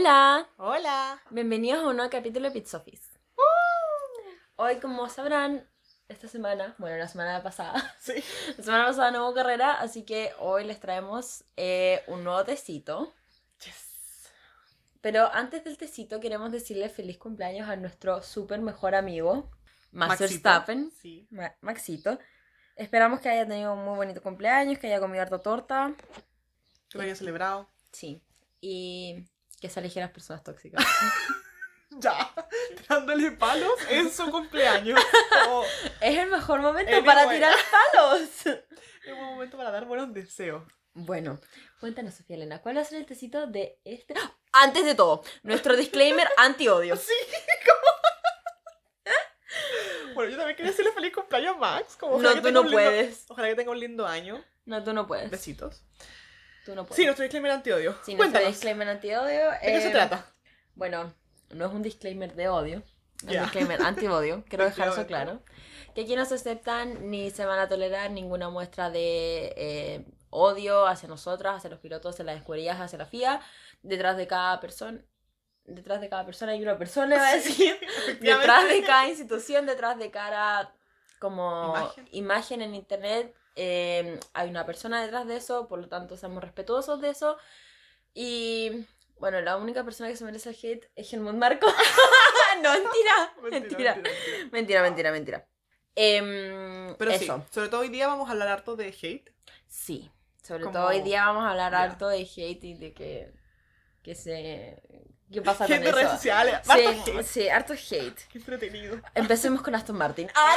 Hola, Hola. bienvenidos a un nuevo capítulo de Pizza Office. Hoy, como sabrán, esta semana, bueno, la semana pasada, Sí. la semana pasada no hubo carrera, así que hoy les traemos eh, un nuevo tecito. Yes. Pero antes del tecito, queremos decirle feliz cumpleaños a nuestro súper mejor amigo, Max Maxito. Verstappen, Sí. Ma- Maxito. Esperamos que haya tenido un muy bonito cumpleaños, que haya comido harta torta. Que lo haya celebrado. Sí. Y que se aleje de las personas tóxicas. Ya. Dándole palos en su cumpleaños. Como es el mejor momento para tirar palos. es un momento para dar buenos deseos. Bueno, cuéntanos, Sofía Elena, ¿cuál va a ser el tecito de este? ¡Ah! Antes de todo, nuestro disclaimer anti-odio. Sí. como- Bueno, yo también quería decirle feliz cumpleaños a Max. Como, No, tú no lindo- puedes. Ojalá que tenga un lindo año. No, tú no puedes. Besitos. Tú no puedes. Sí, nuestro disclaimer antiodio. Sí, nuestro Cuéntanos. disclaimer anti-odio. ¿De qué se eh, trata? Bueno, no es un disclaimer de odio. Es un disclaimer anti-odio. Quiero dejar eso claro. Que aquí no se aceptan ni se van a tolerar ninguna muestra de eh, odio hacia nosotras, hacia los pilotos, hacia las escuderías, hacia la FIA. Detrás de cada persona. Detrás de cada persona hay una persona, iba a decir. detrás de cada institución, detrás de cada como Imagen. imagen, en internet, eh, hay una persona detrás de eso, por lo tanto seamos respetuosos de eso. Y bueno, la única persona que se merece el hate es Helmut Marco. no, mentira, mentira, mentira. mentira, mentira, mentira. Em, Pero eso, sí, sobre todo hoy día vamos a hablar harto de hate. sí. Sobre Como- todo hoy día vamos a hablar Ya. harto de hate y de que, que se... ¿Qué pasa con redes eso? sociales. harto Sí, hate. sí, harto hate. Qué entretenido. Empecemos con Aston Martin. ¡Ah!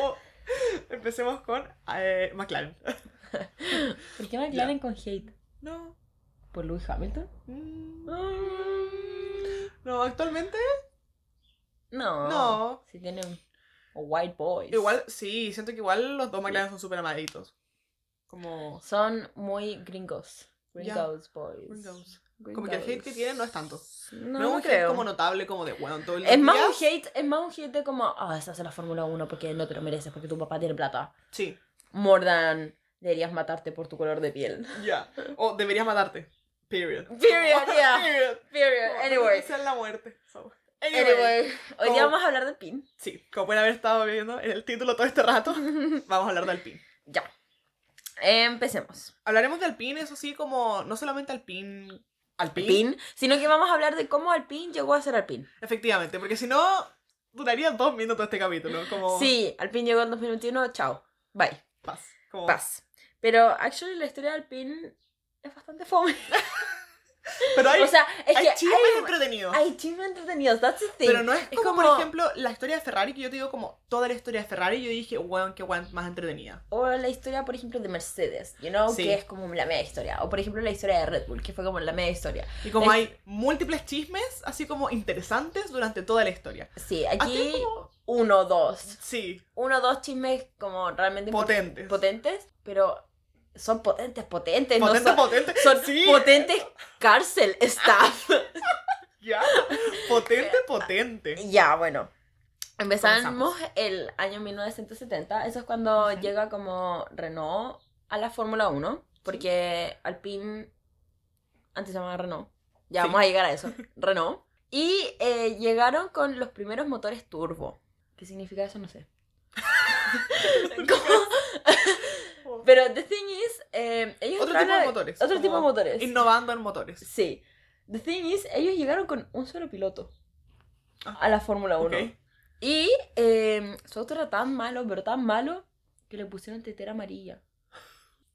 Oh, Empecemos con eh, McLaren. ¿Por qué McLaren con hate? No. ¿Por Lewis Hamilton? Mm, Mm, No, actualmente No. No. Si tienen white boys. igual, sí, siento que igual los dos McLaren son súper amaditos. Como, Son muy gringos. Gringos boys. Gringos. Como que el hate que tienen no es tanto. No, No, es un hate como notable, como de, bueno, todo el Es más un hate, es más un hate de como, ah, esa es la Fórmula 1 porque no te lo mereces, porque tu papá tiene plata. Sí, More than deberías matarte por tu color de piel. ya. O deberías matarte. Period. Period, yeah. Period. Period. Como, Anyway. Esa es la muerte. So, Anyway. Anyway. Hoy día vamos a hablar del pin. Sí, como pueden haber estado viendo en el título todo este rato, vamos a hablar de Alpine. ya. Empecemos. Hablaremos de Alpine, eso sí, como no solamente Alpine. Alpine. Pin, sino que vamos a hablar de cómo Alpine llegó a ser Alpine. Efectivamente, porque si no, duraría dos minutos este capítulo. Como. Sí, Alpine llegó en 2021, chao. Bye. Paz. Como... Paz. Pero, actually, la historia de Alpine es bastante fome. Pero hay, o sea, es hay que chismes hay, entretenidos. hay chismes entretenidos, that's the thing. pero no es, es como, como- por ejemplo, la historia de Ferrari, que yo te digo como toda la historia de Ferrari, yo dije, weón, qué weón más entretenida. O la historia, por ejemplo, de Mercedes, you know, Sí. que es como la media historia. O, por ejemplo, la historia de Red Bull, que fue como la media historia. Y como Es- hay múltiples chismes, así como interesantes durante toda la historia. Sí, Aquí como- uno, dos. Sí, Uno, dos chismes como realmente potentes. potentes, pero son potentes, potentes. no Potente, son, potente. son sí, potentes cárcel staff. Ya. Potente, potente. Ya, bueno. Empezamos el año 1970. Eso es cuando Ujú. llega como Renault a la Fórmula 1. Porque Alpine antes se llamaba Renault. Ya Sí. vamos a llegar a eso. Renault. Y eh, llegaron con los primeros motores turbo. ¿Qué significa eso? No sé. Pero the thing is, eh, ellos Otro tipo de motores. Otro tipo de motores. Innovando en motores. Sí. The thing is, ellos llegaron con un solo piloto Ah, a la Fórmula 1. ok. Y eh, su auto era tan malo, pero tan malo, que le pusieron tetera amarilla.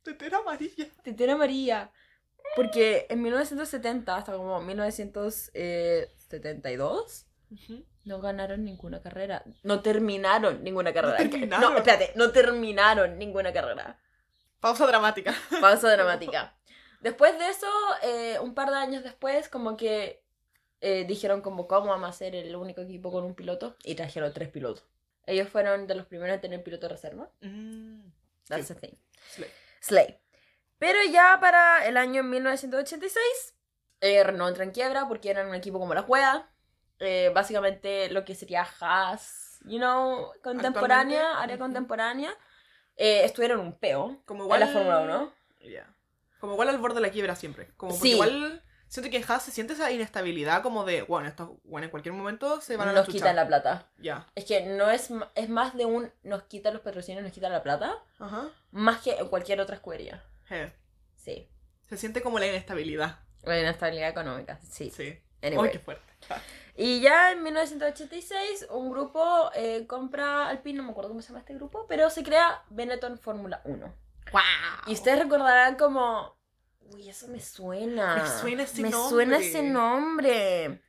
Tetera amarilla. Tetera amarilla. Porque en 1970 hasta como 1972 Ujú. No ganaron ninguna carrera. No terminaron ninguna carrera. terminaron. No, espérate, no terminaron ninguna carrera. Pausa dramática. Pausa dramática. Después de eso, eh, un par de años después, como que eh, dijeron como cómo vamos a ser el único equipo con un piloto y trajeron tres pilotos. Ellos fueron de los primeros en tener piloto de reserva. Mm, That's Sí. the thing. slay. Slay. Pero ya para el año 1986, eh, Renault entra en quiebra porque eran un equipo como la Juega. Eh, básicamente lo que sería Haas, you know, contemporánea, área contemporánea. Eh, estuvieron un peo Como en igual... la Fórmula 1. Ya. Como igual al borde de la quiebra siempre. Como porque Sí. igual siento que en Haas se siente esa inestabilidad como de, bueno, esto, bueno, en cualquier momento se van a Nos quitan la plata. Ya. Es que no es, es más de un nos quitan los patrocinios, nos quitan la plata, Ajá. más que en cualquier otra escudería. Je. Sí. Se siente como la inestabilidad. La inestabilidad económica, sí. Sí. Anyway. Ay, qué fuerte. Y ya en 1986 un grupo eh, compra Alpine, no me acuerdo cómo se llama este grupo, pero se crea Benetton Fórmula 1. ¡Wow! Y ustedes recordarán como, uy, eso me suena. Me suena ese Me nombre". suena ese nombre.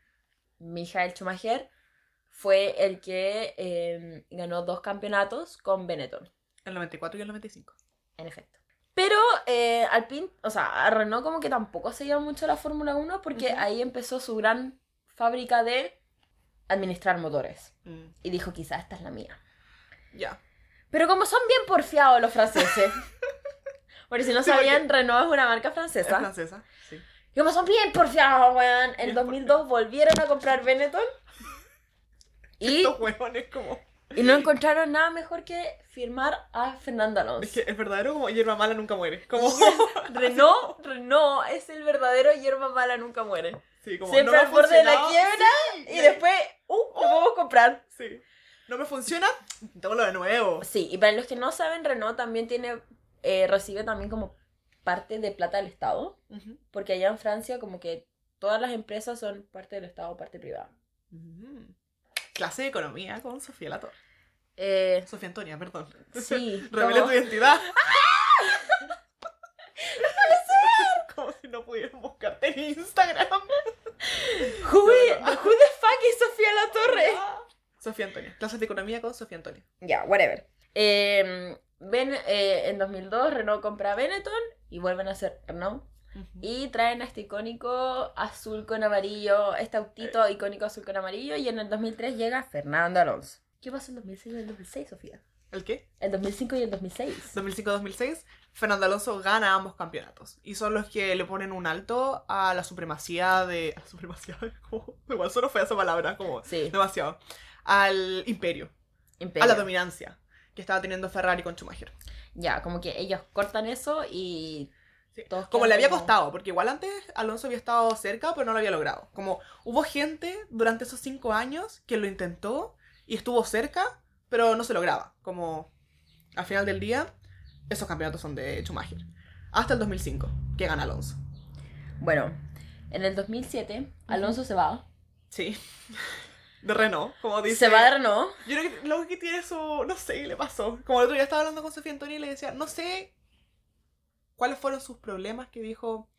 Michael Schumacher fue el que eh, ganó dos campeonatos con Benetton, El 94 y el 95. en efecto. Pero eh, Alpine, o sea, a Renault como que tampoco se lleva mucho la Fórmula 1 porque ahí empezó su gran fábrica de administrar motores. Mm, Y dijo, quizás esta es la mía. Ya. Pero como son bien porfiados los franceses. Porque si no sabían, Renault es una marca Es francesa. francesa. Sí. Y como son bien porfiados, weón. En Bien 2002 volvieron a comprar Benetton. Y, Estos huevones como... y no encontraron nada mejor que firmar a Fernando Es Alonso. que el verdadero como hierba mala nunca muere. Como... Renault, Renault es el verdadero hierba mala nunca muere. Sí, como Siempre no al borde de la quiebra sí, Y después, uh, lo podemos comprar. Sí. No me funciona, intentémoslo de nuevo. Sí, y para los que no saben, Renault también tiene, eh, recibe también como parte de plata del Estado. Porque allá en Francia como que todas las empresas son parte del Estado, parte privada. Mm. Clase de economía con Sofía Latorre. Eh, Sofía Antonia, perdón. sí. Revela tu identidad. No pudieran buscarte en Instagram. Who, i- who the fuck is Sofía La Torre? Sofía Antonia. Clases de economía con Sofía Antonia. Ya, whatever. Eh, ven, eh, en 2002 Renault compra Benetton y vuelven a ser Renault. Y traen a este icónico azul con amarillo, este autito icónico azul con amarillo. Y en el 2003 llega Fernando Alonso. ¿Qué pasó en el 2005 y el 2006, Sofía? ¿El qué? El 2005 y el 2006. 2005-2006, Fernando Alonso gana ambos campeonatos. Y son los que le ponen un alto a la supremacía de. ¿A la supremacía? Como, igual solo fue esa palabra, como Sí, demasiado. Al imperio, imperio. a la dominancia que estaba teniendo Ferrari con Schumacher. Ya, como que ellos cortan eso y Sí. Como le había costado, porque igual antes Alonso había estado cerca, pero no lo había logrado. Como hubo gente durante esos cinco años que lo intentó y estuvo cerca, pero no se lograba. Como al final del día, esos campeonatos son de Schumacher. Hasta el 2005, que gana Alonso. Bueno, en el 2007 Alonso se va. Sí. De Renault, como dice. Se va de Renault. Yo creo que lo que tiene su. No sé qué le pasó. Como el otro día estaba hablando con Sofía Antonio y le decía, no sé cuáles fueron sus problemas que dijo.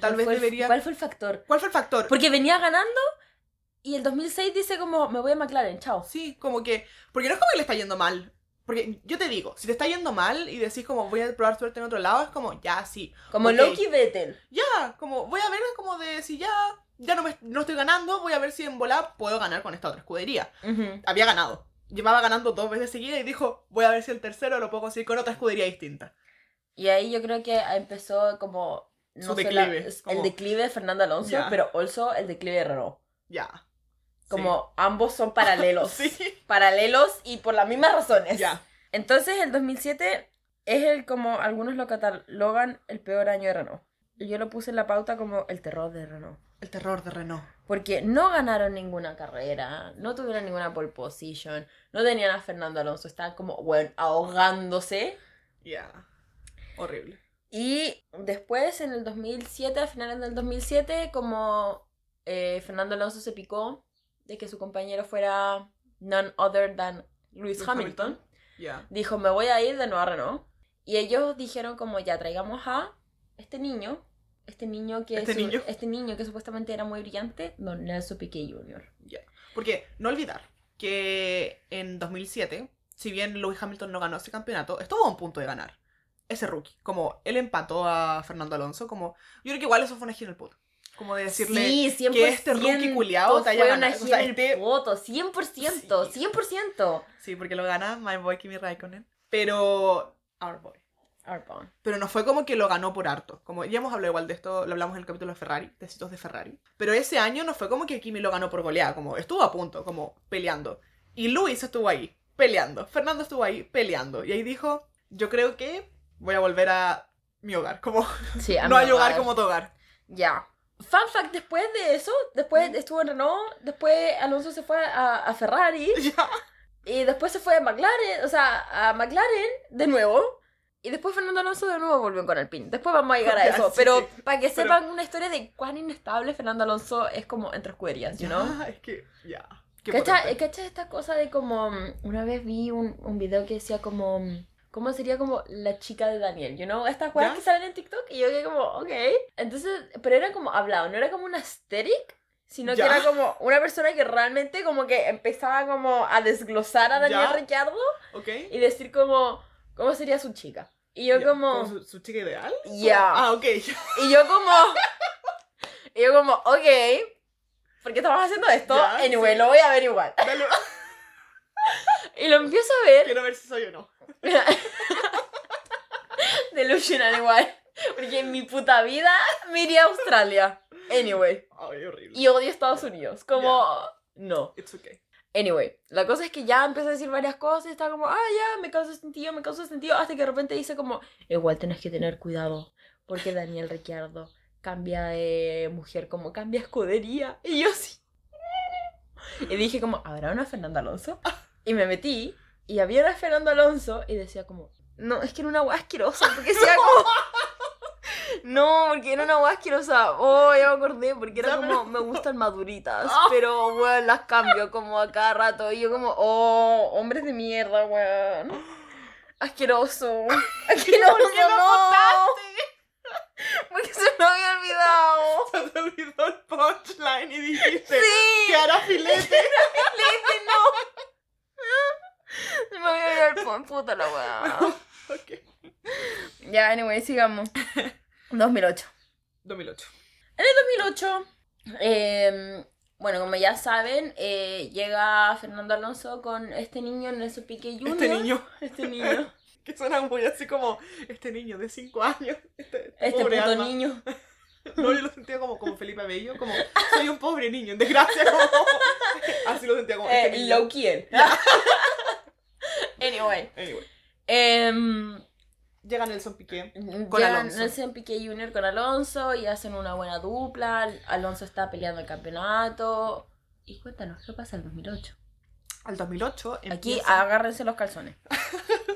Tal ¿Cuál vez el- debería- ¿Cuál fue el factor? ¿Cuál fue el factor? Porque venía ganando y el 2006 dice como me voy a McLaren, chao. Sí, como que. Porque no es como que le está yendo mal. Porque yo te digo, si te está yendo mal y decís como voy a probar suerte en otro lado, es como ya, sí. Como Ok. Loki Vettel. Ya, como voy a ver como de si ya. Ya no, me, no estoy ganando, voy a ver si en volar puedo ganar con esta otra escudería. Ujú. Había ganado. Llevaba ganando dos veces seguidas y dijo, voy a ver si el tercero lo puedo conseguir con otra escudería distinta. Y ahí yo creo que empezó como Su no sé, declive, la- es- como- el declive de Fernando Alonso, Ya. pero also el declive de Renault. Ya. Como ambos son paralelos. Sí. Paralelos y por las mismas razones. Ya. Entonces el 2007 es el como algunos lo catalogan el peor año de Renault. Y yo lo puse en la pauta como el terror de Renault. El terror de Renault. Porque no ganaron ninguna carrera, no tuvieron ninguna pole position, no tenían a Fernando Alonso, estaban como, bueno, ahogándose. Ya. Horrible. Y después, en el 2007, a finales del 2007, como eh, Fernando Alonso se picó de que su compañero fuera none other than Lewis Lewis Hamilton, Ya. dijo, me voy a ir de nuevo a Renault. Y ellos dijeron como, ya, traigamos a este niño, este niño que, Este su- niño. este niño que supuestamente era muy brillante, don Nelson Piquet Jr. Porque no olvidar que en 2007, si bien Lewis Hamilton no ganó ese campeonato, estuvo a un punto de ganar. Ese rookie. Como él empató a Fernando Alonso, como. Yo creo que igual eso fue una gira en el puto. Como de decirle. sí, 100%. que este rookie culiao te haya fue ganado. una O sea, gira este- el poto, 100%, Sí. 100%. Sí, porque lo gana My Boy Kimi Raikkonen. Pero. Our Boy. Arbon. Pero no fue como que lo ganó por harto. Como ya hemos hablado igual de esto, lo hablamos en el capítulo de Ferrari, tecitos de Ferrari. Pero ese año no fue como que Kimi lo ganó por goleada, como estuvo a punto, como peleando. Y Luis estuvo ahí, peleando. Fernando estuvo ahí, peleando. Y ahí dijo, yo creo que voy a volver a mi hogar. Como, Sí, a no mi hay hogar como tu hogar. Ya. Fun fact, después de eso, después estuvo en Renault, después Alonso se fue a, a Ferrari y después se fue a McLaren, o sea, a McLaren de nuevo. Y después Fernando Alonso de nuevo volvió con Alpine. Después vamos a llegar a eso. sí, pero sí. para que Pero- sepan una historia de cuán inestable Fernando Alonso es como entre escuderías, you know? Es que, ya. Qué ¿Cacha, potente. ¿Cacha esta cosa de como... mm, Una vez vi un, un video que decía como... ¿Cómo sería como la chica de Daniel? You know? Estas cosas que salen en TikTok y yo quedé como, ok. Entonces, pero era como hablado, no era como una aesthetic, sino ¿Ya? que era como una persona que realmente como que empezaba como a desglosar a Daniel ¿Ya? Ricciardo ¿Ok? y decir como, ¿cómo sería su chica? Y yo como, su, su chica ideal? ya. Ah, ok. Y yo como, y yo como, ok, ¿por qué estamos haciendo esto? Ya, anyway, sí. lo voy a ver igual. Y lo empiezo a ver. quiero ver si soy o no. Delusional igual. Porque en mi puta vida me iría a Australia. Anyway. Ay, horrible. Y odio Estados Unidos. Como... No. It's okay. Anyway. La cosa es que ya empecé a decir varias cosas y estaba como, ah, ya, me causa sentido, me causa sentido. Hasta que de repente dice como, igual tenés que tener cuidado. Porque Daniel Ricciardo cambia de mujer, como cambia escudería. Y yo sí. Y dije como, ¿habrá una Fernanda Alonso? Y me metí y había una Fernando Alonso y decía como, no, es que era una hueá asquerosa, porque decía como... No, porque era una hueá asquerosa. Oh, ya me acordé, porque era como, me gustan maduritas, Ah. pero, weón, las cambio como a cada rato. Y yo como, oh, hombres de mierda, weón. Asqueroso. Asqueroso, ¿Por qué no. Porque se me había olvidado. Se te olvidó el punchline y dijiste Sí. que hará filete. Le dije no. Me olvidado el pon- puta la weá. ok. Ya, anyway, sigamos. 2008. 2008. En el 2008, eh, bueno, como ya saben, eh, llega Fernando Alonso con este niño, Nelson Piqué Jr. Este niño, Este niño. que suena muy así como este niño de 5 años. Este, Este pobre puto alma. niño. No, yo lo sentía como, como Felipe Bello, como soy un pobre niño, en desgracia. Como, así lo sentía como este Eh, low key. anyway. Anyway, em, llega Nelson Piqué. Con llegan Alonso. Nelson Piqué Jr. con Alonso y hacen una buena dupla. Alonso está peleando el campeonato. Y cuéntanos, ¿qué pasa en el 2008? Al 2008 Aquí empieza... agárrense los calzones.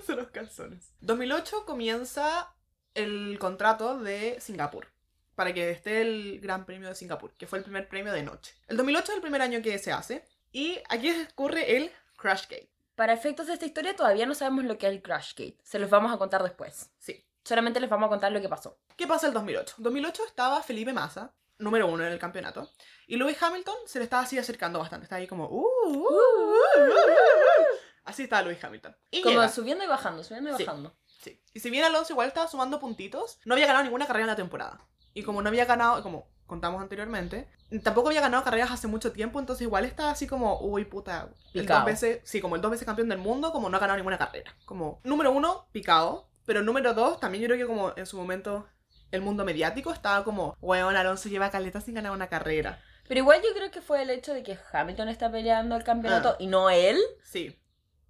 Se los calzones. 2008 comienza el contrato de Singapur para que esté el Gran Premio de Singapur, que fue el primer premio de noche. El 2008 es el primer año que se hace y aquí ocurre el Crashgate. Para efectos de esta historia todavía no sabemos lo que es el Crashgate. Se los vamos a contar después. Sí. Solamente les vamos a contar lo que pasó. ¿Qué pasa el 2008? 2008 estaba Felipe Massa, número uno en el campeonato, y Lewis Hamilton se le estaba así acercando bastante. Estaba ahí como... "Uh, uh, uh, uh, uh". Así estaba Lewis Hamilton. Y Como llega. subiendo y bajando, subiendo y Sí. bajando. Sí. Y si bien Alonso igual estaba sumando puntitos, no había ganado ninguna carrera en la temporada. Y como no había ganado, como contamos anteriormente, tampoco había ganado carreras hace mucho tiempo, entonces igual estaba así como, uy, puta, el dos veces, sí, como el dos veces campeón del mundo, como no ha ganado ninguna carrera. Como, número uno, picado, pero número dos, también yo creo que como en su momento el mundo mediático estaba como, weón, Alonso lleva caleta sin ganar una carrera. Pero igual yo creo que fue el hecho de que Hamilton está peleando el campeonato Ah. y no él. Sí.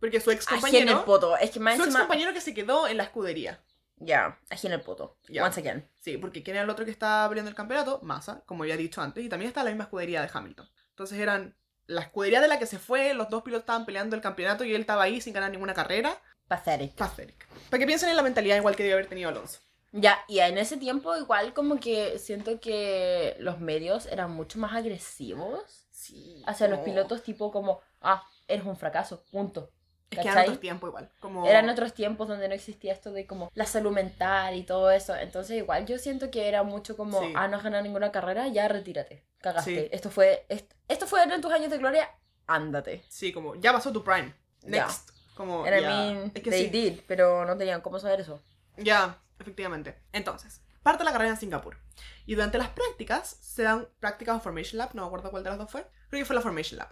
Porque su ex Ají en el compañero, poto. Es que más su ex encima... compañero que se quedó en la escudería. Ya, ají en el poto. Ya. Once again. Sí, porque ¿quién era el otro que estaba peleando el campeonato? Massa, como había dicho antes, y también está la misma escudería de Hamilton. Entonces eran la escudería de la que se fue, los dos pilotos estaban peleando el campeonato y él estaba ahí sin ganar ninguna carrera. Pathetic. Pathetic. Para que piensen en la mentalidad igual que debe haber tenido Alonso. Ya, y en ese tiempo igual como que siento que los medios eran mucho más agresivos Sí. hacia los pilotos tipo como, ah, eres un fracaso, punto. Es que eran otros tiempos igual. Como... Eran otros tiempos donde no existía esto de como la salud mental y todo eso. Entonces igual yo siento que era mucho como, Sí. ah, no has ganado ninguna carrera, ya retírate. Cagaste. Sí. Esto fue, est- esto fue en tus años de gloria, ándate. Sí, como ya pasó tu prime. Next. Como, Era ya. mean, Es que they sí. did, pero no tenían cómo saber eso. Ya, efectivamente. Entonces, parte la carrera en Singapur. Y durante las prácticas, se dan prácticas en Formation Lab, no me acuerdo cuál de las dos fue. Creo que fue la Formation Lab.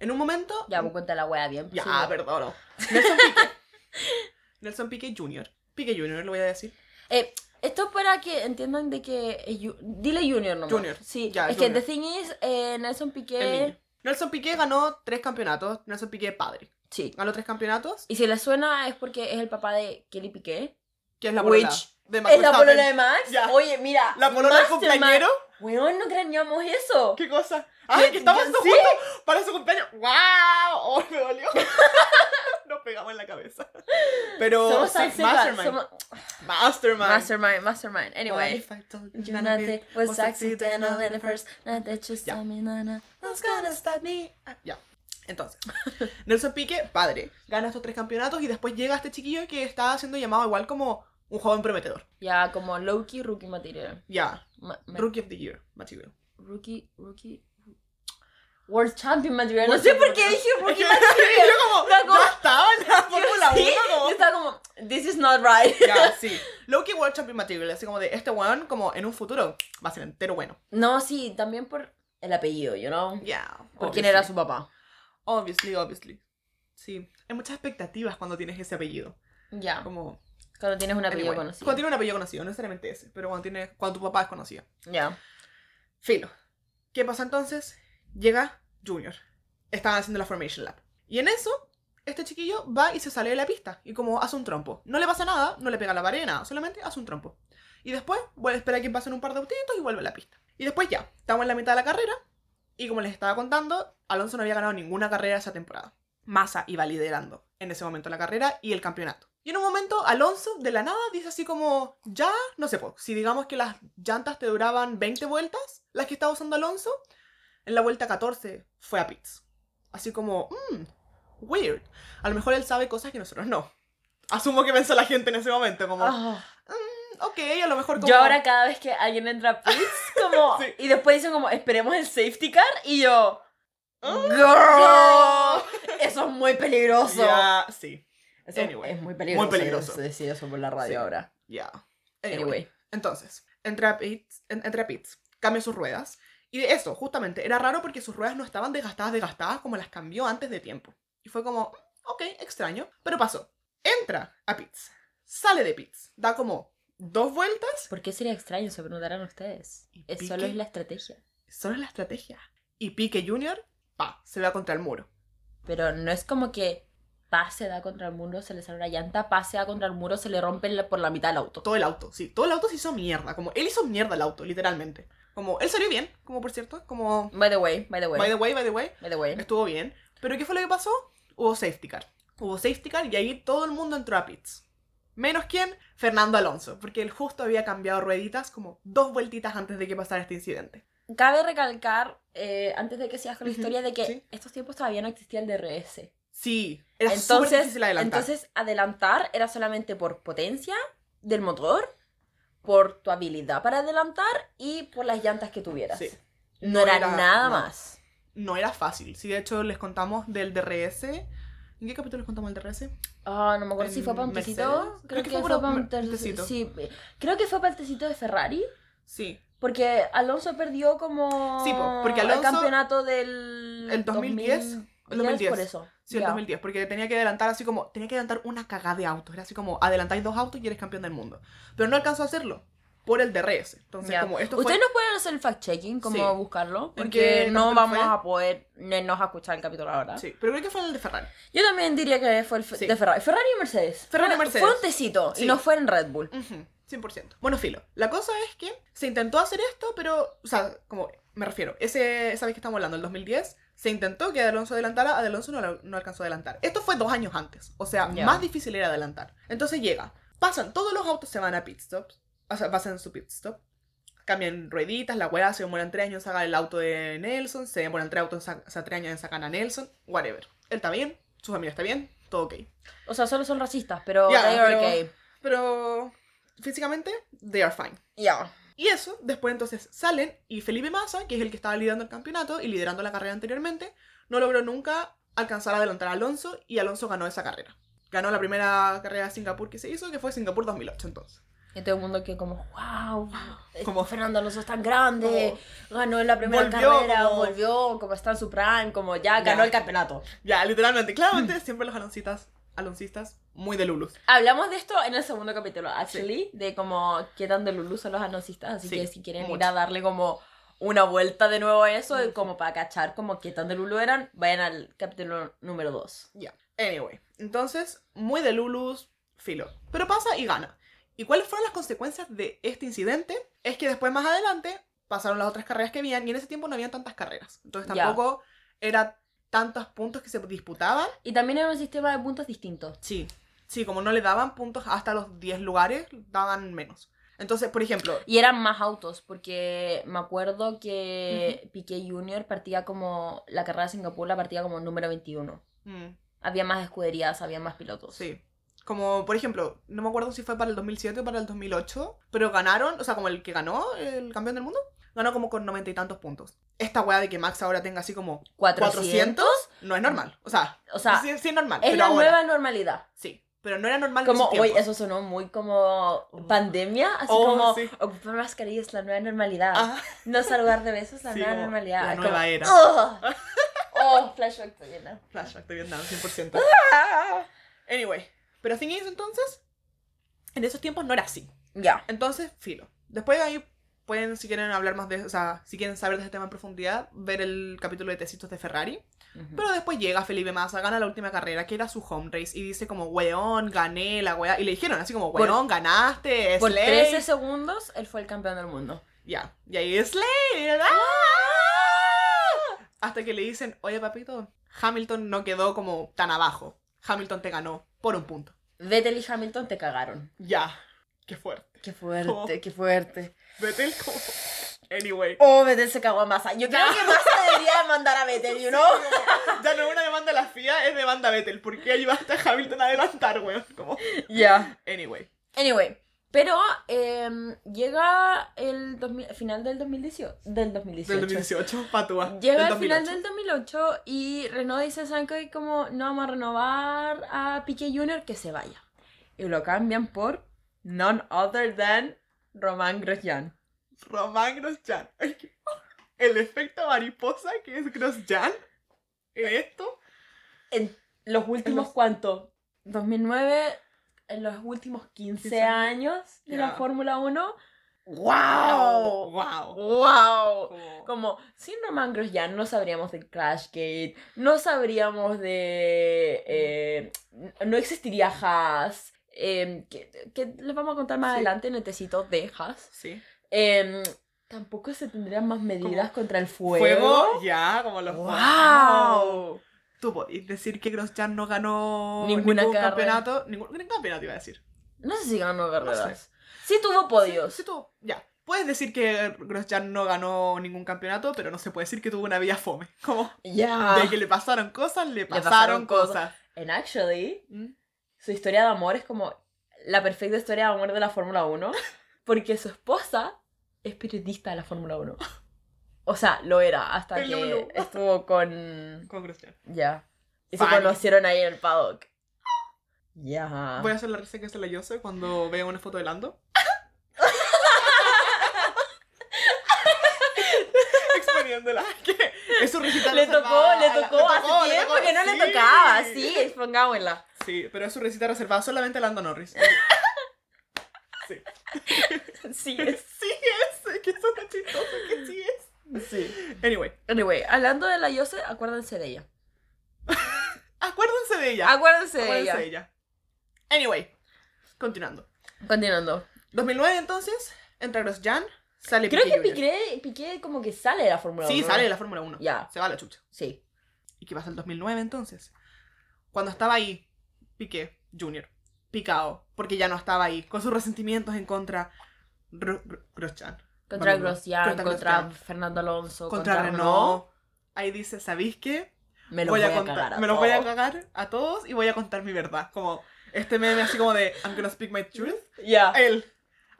En un momento... Ya, pues cuenta la wea bien. pues, Ya, sí. perdono. Nelson Piqué. Nelson Piqué Jr. Piqué Jr. lo voy a decir. Eh, esto es para que entiendan de que... eh, Ju- dile Junior nomás. Junior. Sí, Ya, es Junior. que the thing is, eh, Nelson niño. Nelson Piqué ganó tres campeonatos. Nelson Piqué padre. Sí. Ganó tres campeonatos. Y si les suena es porque es el papá de Kelly Piqué. Que es la polola. De Max ¿Es la polola de Max? Ya. Oye, mira. ¿La polola del cumpleañero? Weón, no craneamos eso. ¿Qué cosa? ¡Ah, ¿Qué- que estamos haciendo sí? justo para su cumpleaños! ¡Wow! ¡Oh, me dolió! Nos pegamos en la cabeza. Pero Somos sí. Mastermind. Somos... Mastermind. Mastermind, mastermind. Anyway. you nothing was accidental in the first night that you Ya. saw me, nana. What's gonna stop me? Ah, Ya. Entonces, Nelson Pique, padre, gana estos tres campeonatos y después llega este chiquillo que está siendo llamado igual como un joven prometedor. Ya, como Loki, rookie material. Ya, ma- Rookie of the Year, material. Rookie, rookie. World Champion material. No sé por qué dije rookie material. yo como, Está como- ya estaba en la Fórmula 1 Sí, como... yo estaba como, this is not right. Ya, sí. Loki World Champion Material, así como de este weón, como en un futuro, va a ser entero bueno. No, sí, también por el apellido, you know. Ya. Por quién era su papá. Obviously, obviously. Sí. Hay muchas expectativas cuando tienes ese apellido. Ya. Como. Cuando tienes un apellido anyway, conocido. Cuando tienes un apellido conocido, no necesariamente ese, pero cuando, tienes, cuando tu papá es conocido. Ya. Filo. ¿Qué pasa entonces? Llega Junior. Estaban haciendo la Formation Lab. Y en eso, este chiquillo va y se sale de la pista. Y como hace un trompo. No le pasa nada, no le pega la pared, nada. Solamente hace un trompo. Y después vuelve a esperar a que pasen un par de autitos y vuelve a la pista. Y después ya, estamos en la mitad de la carrera. Y como les estaba contando, Alonso no había ganado ninguna carrera esa temporada. Massa iba liderando en ese momento la carrera y el campeonato. Y en un momento, Alonso de la nada dice así como, ya, no sé, po, si digamos que las llantas te duraban 20 vueltas, las que estaba usando Alonso, en la vuelta 14 fue a pits. Así como, mmm, weird. A lo mejor él sabe cosas que nosotros no. Asumo que pensó la gente en ese momento, como, Ah. ok, a lo mejor como... Yo ahora cada vez que alguien entra a pits, como... Sí. Y después dicen como, esperemos el safety car, y yo... Ah, Girl, eso es muy peligroso. Ya, sí, Eso Anyway, es muy peligroso. muy peligroso. Se decide eso por la radio Sí. ahora. ya. Anyway. Entonces, entra a pits, en- entra a pits, cambia sus ruedas. Y de eso, justamente, era raro porque sus ruedas no estaban desgastadas, desgastadas como las cambió antes de tiempo. Y fue como, ok, extraño. Pero pasó. Entra a pits, sale de pits, da como dos vueltas. ¿Por qué sería extraño? Se preguntarán ustedes. ¿Y Es solo es la estrategia. Solo es la estrategia. Y Pique Jr., pa, se va contra el muro. Pero no es como que pase da contra el muro, se le sale una llanta, pase da contra el muro, se le rompe por la mitad el auto. Todo el auto, sí, todo el auto se hizo mierda. Como él hizo mierda el auto, literalmente. Como él salió bien, como por cierto, como. By the way, by the way, By the way, by the way, by the way. estuvo bien. Pero ¿qué fue lo que pasó? Hubo safety car. Hubo safety car y ahí todo el mundo entró a pits. Menos quién? Fernando Alonso, porque él justo había cambiado rueditas como dos vueltitas antes de que pasara este incidente. Cabe recalcar, eh, antes de que sigas con la historia, de que sí. estos tiempos todavía no existía el DRS. Sí, era Entonces, difícil adelantar. entonces, adelantar era solamente por potencia del motor, por tu habilidad para adelantar y por las llantas que tuvieras. Sí. No, No era, era- nada no. más. no era fácil. Sí, de hecho les contamos del DRS. ¿En qué capítulo les contamos el DRS? Ah, no me acuerdo si ¿En fue para un tecito. Mercedes? Creo, que, fue para un tecito. Sí, creo que fue para el tecito de Ferrari. Sí. Porque Alonso perdió como Sí, po, porque el Alonso- campeonato del El 2010, el 2010. por eso. Sí, el Ya. 2010, porque tenía que adelantar así como, tenía que adelantar una cagada de autos, era así como, adelantáis dos autos y eres campeón del mundo. Pero no alcanzó a hacerlo, por el DRS. Entonces, Ya. como esto Ustedes fue... nos pueden hacer el fact-checking, como Sí. buscarlo, ¿En porque no vamos fue? a poder irnos a escuchar el capítulo ahora. Sí, pero creo que fue el de Ferrari. Yo también diría que fue el Sí. de Ferrari. Ferrari y Mercedes. Ferrari y Mercedes. Fue un tecito Sí. y no fue en Red Bull. Ujú, 100%. Bueno, filo. La cosa es que se intentó hacer esto, pero, o sea, como, me refiero, ese, esa vez que estamos hablando, el 2010, se intentó que Alonso adelantara, Alonso no, no alcanzó a adelantar. Esto fue dos años antes, o sea, más difícil era adelantar. Entonces llega, pasan, todos los autos se van a pit stops, o sea, pasan su pit stop, cambian rueditas, la weá, se demoran tres años en sacar el auto de Nelson, se demoran tres, autos o sea, tres años en sacar a Nelson, whatever. Él está bien, su familia está bien, todo ok. O sea, solo son racistas, pero are pero- okay. Pero físicamente, they are fine. Ya. Y eso, después entonces salen y Felipe Massa, que es el que estaba liderando el campeonato y liderando la carrera anteriormente, no logró nunca alcanzar a adelantar a Alonso y Alonso ganó esa carrera. Ganó la primera carrera de Singapur que se hizo, que fue Singapur 2008 entonces. Y todo el mundo que como, wow, Como- como Fernando Alonso es tan grande, ganó en la primera Volvió carrera, como- volvió, como está en su prime, como ya ganó Ya. el campeonato. Ya, literalmente, claramente siempre los aloncistas, aloncistas muy de Lulus. Hablamos de esto en el segundo capítulo, actually, de como qué tan de Lulu son los anoncistas, así Sí, que si quieren ir mucho. a darle como una vuelta de nuevo a eso, y como para cachar como qué tan de Lulu eran, vayan al capítulo número 2. Ya. Anyway, entonces, muy de Lulus, filo. Pero pasa y gana. ¿Y cuáles fueron las consecuencias de este incidente? Es que después, más adelante, pasaron las otras carreras que habían y en ese tiempo no habían tantas carreras. Entonces tampoco era tantos puntos que se disputaban. Y también era un sistema de puntos distinto. Sí, sí, como no le daban puntos hasta los 10 lugares, daban menos. Entonces, por ejemplo, Y eran más autos, porque me acuerdo que Piqué Jr. partía como. La carrera de Singapur la partía como número 21. mm, Había más escuderías, había más pilotos. sí. Como, por ejemplo, no me acuerdo si fue para el 2007 o para el 2008, pero ganaron, o sea, como el que ganó, el campeón del mundo, ganó como con noventa y tantos puntos. Esta weá de que Max ahora tenga así como 400. 400 no es normal. O sea, O sea, sí, sí es normal. es pero la ahora- nueva normalidad. Sí, pero no era normal Como, hoy eso sonó muy como pandemia, así Oh, como sí. ocupar mascarillas es la nueva normalidad. Ah, No saludar de besos es la Sí, nueva como normalidad. la Como, nueva era. ¡Ugh! oh, flashback estoy llena. flashback de Vietnam, 100%. Anyway, pero thing is, entonces, en esos tiempos no era así. Ya. Entonces, filo. Después de ahí pueden, si quieren hablar más de, o sea, si quieren saber de este tema en profundidad, ver el capítulo de Tecitos de Ferrari. Pero después llega Felipe Massa, gana la última carrera, que era su home race, y dice como, weón, gané la weá. Y le dijeron así como, weón, ganaste, Por Slay". 13 segundos, él fue el campeón del mundo. Ya. Y ahí Slay. ¡ah! Hasta que le dicen, oye papito, Hamilton no quedó como tan abajo. Hamilton te ganó por un punto. Vettel y Hamilton te cagaron. Ya. Qué fuerte. Qué fuerte, Oh. qué fuerte. Vettel como... Anyway. Oh, Vettel se cagó a Massa. Yo creo que Massa debería demandar a Vettel, you know? Ya no es una demanda a la FIA, es demanda a Vettel. ¿Por qué ayudaste a Hamilton a adelantar, weón? Como... Ya. Anyway. Anyway, pero em, llega el 2000 final del 2018. Del 2018. Del 2018, patúa. Llega al final 2008. del 2008 y Renault dice, ¿saben qué? Como no vamos a renovar a Piqué Jr., que se vaya. Y lo cambian por none other than Román Grosjean. Román Grosjean. El efecto mariposa que es Grosjean en esto. En los últimos, los- ¿cuánto? 2009, en los últimos 15 15 años de la. Fórmula 1. ¡Wow! ¡Wow! ¡Wow! Como- Como sin Roman Grosjean no sabríamos del Crashgate, no sabríamos de... eh, no existiría Haas, eh, que, que les vamos a contar más Sí. adelante en el tecito de Haas. Sí. Eh, tampoco se tendrían más medidas contra el fuego. Fuego, ya, como los. ¡Wow! Tú podés decir que Grosjean no ganó Ninguna ningún carrera. campeonato. Ningún, ningún campeonato iba a decir. No sé si ganó carreras. sé. Sí tuvo podios. Sí, sí tuvo- ya. Puedes decir que Grosjean no ganó ningún campeonato, pero no se puede decir que tuvo una vida fome. Como Ya. de que le pasaron cosas, le pasaron, pasaron cosas. cosas. And actually, ¿Mm? Su historia de amor es como la perfecta historia de amor de la Fórmula 1, porque su esposa es periodista de la Fórmula 1. O sea, lo era hasta El que Lulu. estuvo con... Con Grosjean. Ya. Y se conocieron ahí en el paddock. Ya. Voy a hacer la risa que hace la Yose cuando vea una foto de Lando. Exponiéndola. Que es su risita Le tocó, le tocó hace tocó, le tiempo tocó, que no le sí. tocaba, sí, pongámosla. Sí, pero es su risita reservada solamente a Lando Norris. Sí. Sí, es. Sí es, que es una chistosa que sí es. Sí. Anyway, Anyway, hablando de la Yose, acuérdense de ella. acuérdense de ella. Acuérdense de Acuérdense ella. de ella. Anyway, continuando. Continuando. 2009 entonces, entra Grosjean, sale Creo que Jr. Piqué, Piqué como que sale de la Fórmula 1. Sí, sale de la Fórmula 1. Ya, Se va a la chucha. sí. ¿Y qué pasa el 2009 entonces? Cuando estaba ahí, Piqué Jr., picado, porque ya no estaba ahí, con sus resentimientos en contra Gro- Gro- Grosjean. Contra Vamos, Grosjean, contra. Fernando Alonso, Contra, contra, Renault. Renault. Ahí dice, ¿sabéis qué? Me lo voy, a, contar, cagar a me los voy a todos. cagar a todos y voy a contar mi verdad. Como este meme así como de I'm gonna speak my truth. Ya. Él.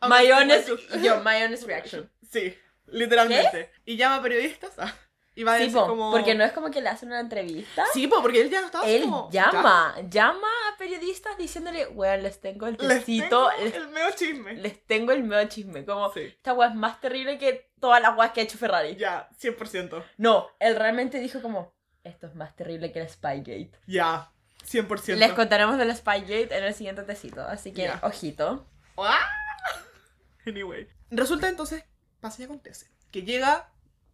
I'm My honest, yo, my honest reaction. Sí, literalmente. Y llama a periodistas. ah, y va a Sí, decir po, como... porque no es como que le hacen una entrevista. Sí, po, porque él ya no estaba Él como... llama, llama a periodistas diciéndole, weón, les tengo el ya, Les tecito, tengo el medio chisme. les tengo el medio chisme. Como, Sí, esta weá es más terrible que todas las weas que ha hecho Ferrari. ya, 100%. No, él realmente dijo como, esto es más terrible que el Spygate. Ya, 100%. Les contaremos del Spygate en el siguiente tecito, así que, Ya. ojito. ¡Ah! Anyway. Resulta entonces, pasa y acontece, que llega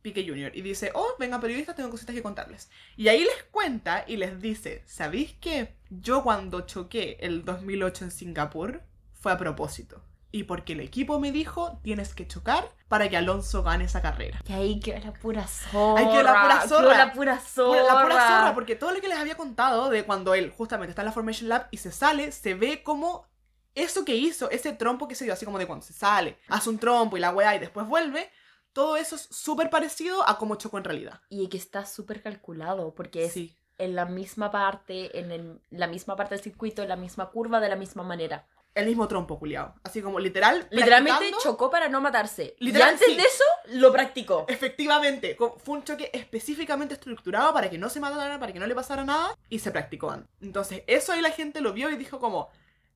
Pique Jr. y dice, oh, vengan periodistas, tengo cositas que contarles. Y ahí les cuenta y les dice, ¿sabéis que yo cuando choqué el 2008 en Singapur fue a propósito? y porque el equipo me dijo tienes que chocar para que Alonso gane esa carrera. Y ahí quedó la pura zorra. Ahí quedó la pura quedó zorra. la pura zorra. La pura zorra, porque todo lo que les había contado de cuando él justamente está en la Formation Lab y se sale, se ve como eso que hizo, ese trompo que se dio, así como de cuando se sale, hace un trompo y la weá y después vuelve, todo eso es súper parecido a cómo chocó en realidad. Y que está súper calculado, porque es Sí. en la misma parte, en el- la misma parte del circuito, en la misma curva, de la misma manera. El mismo trompo, culiao. Así como literal. Literalmente chocó para no matarse. Literal, y antes sí. de eso, lo practicó. Efectivamente, fue un choque específicamente estructurado para que no se matara, para que no le pasara nada, y se practicó antes. Entonces, eso ahí la gente lo vio y dijo como,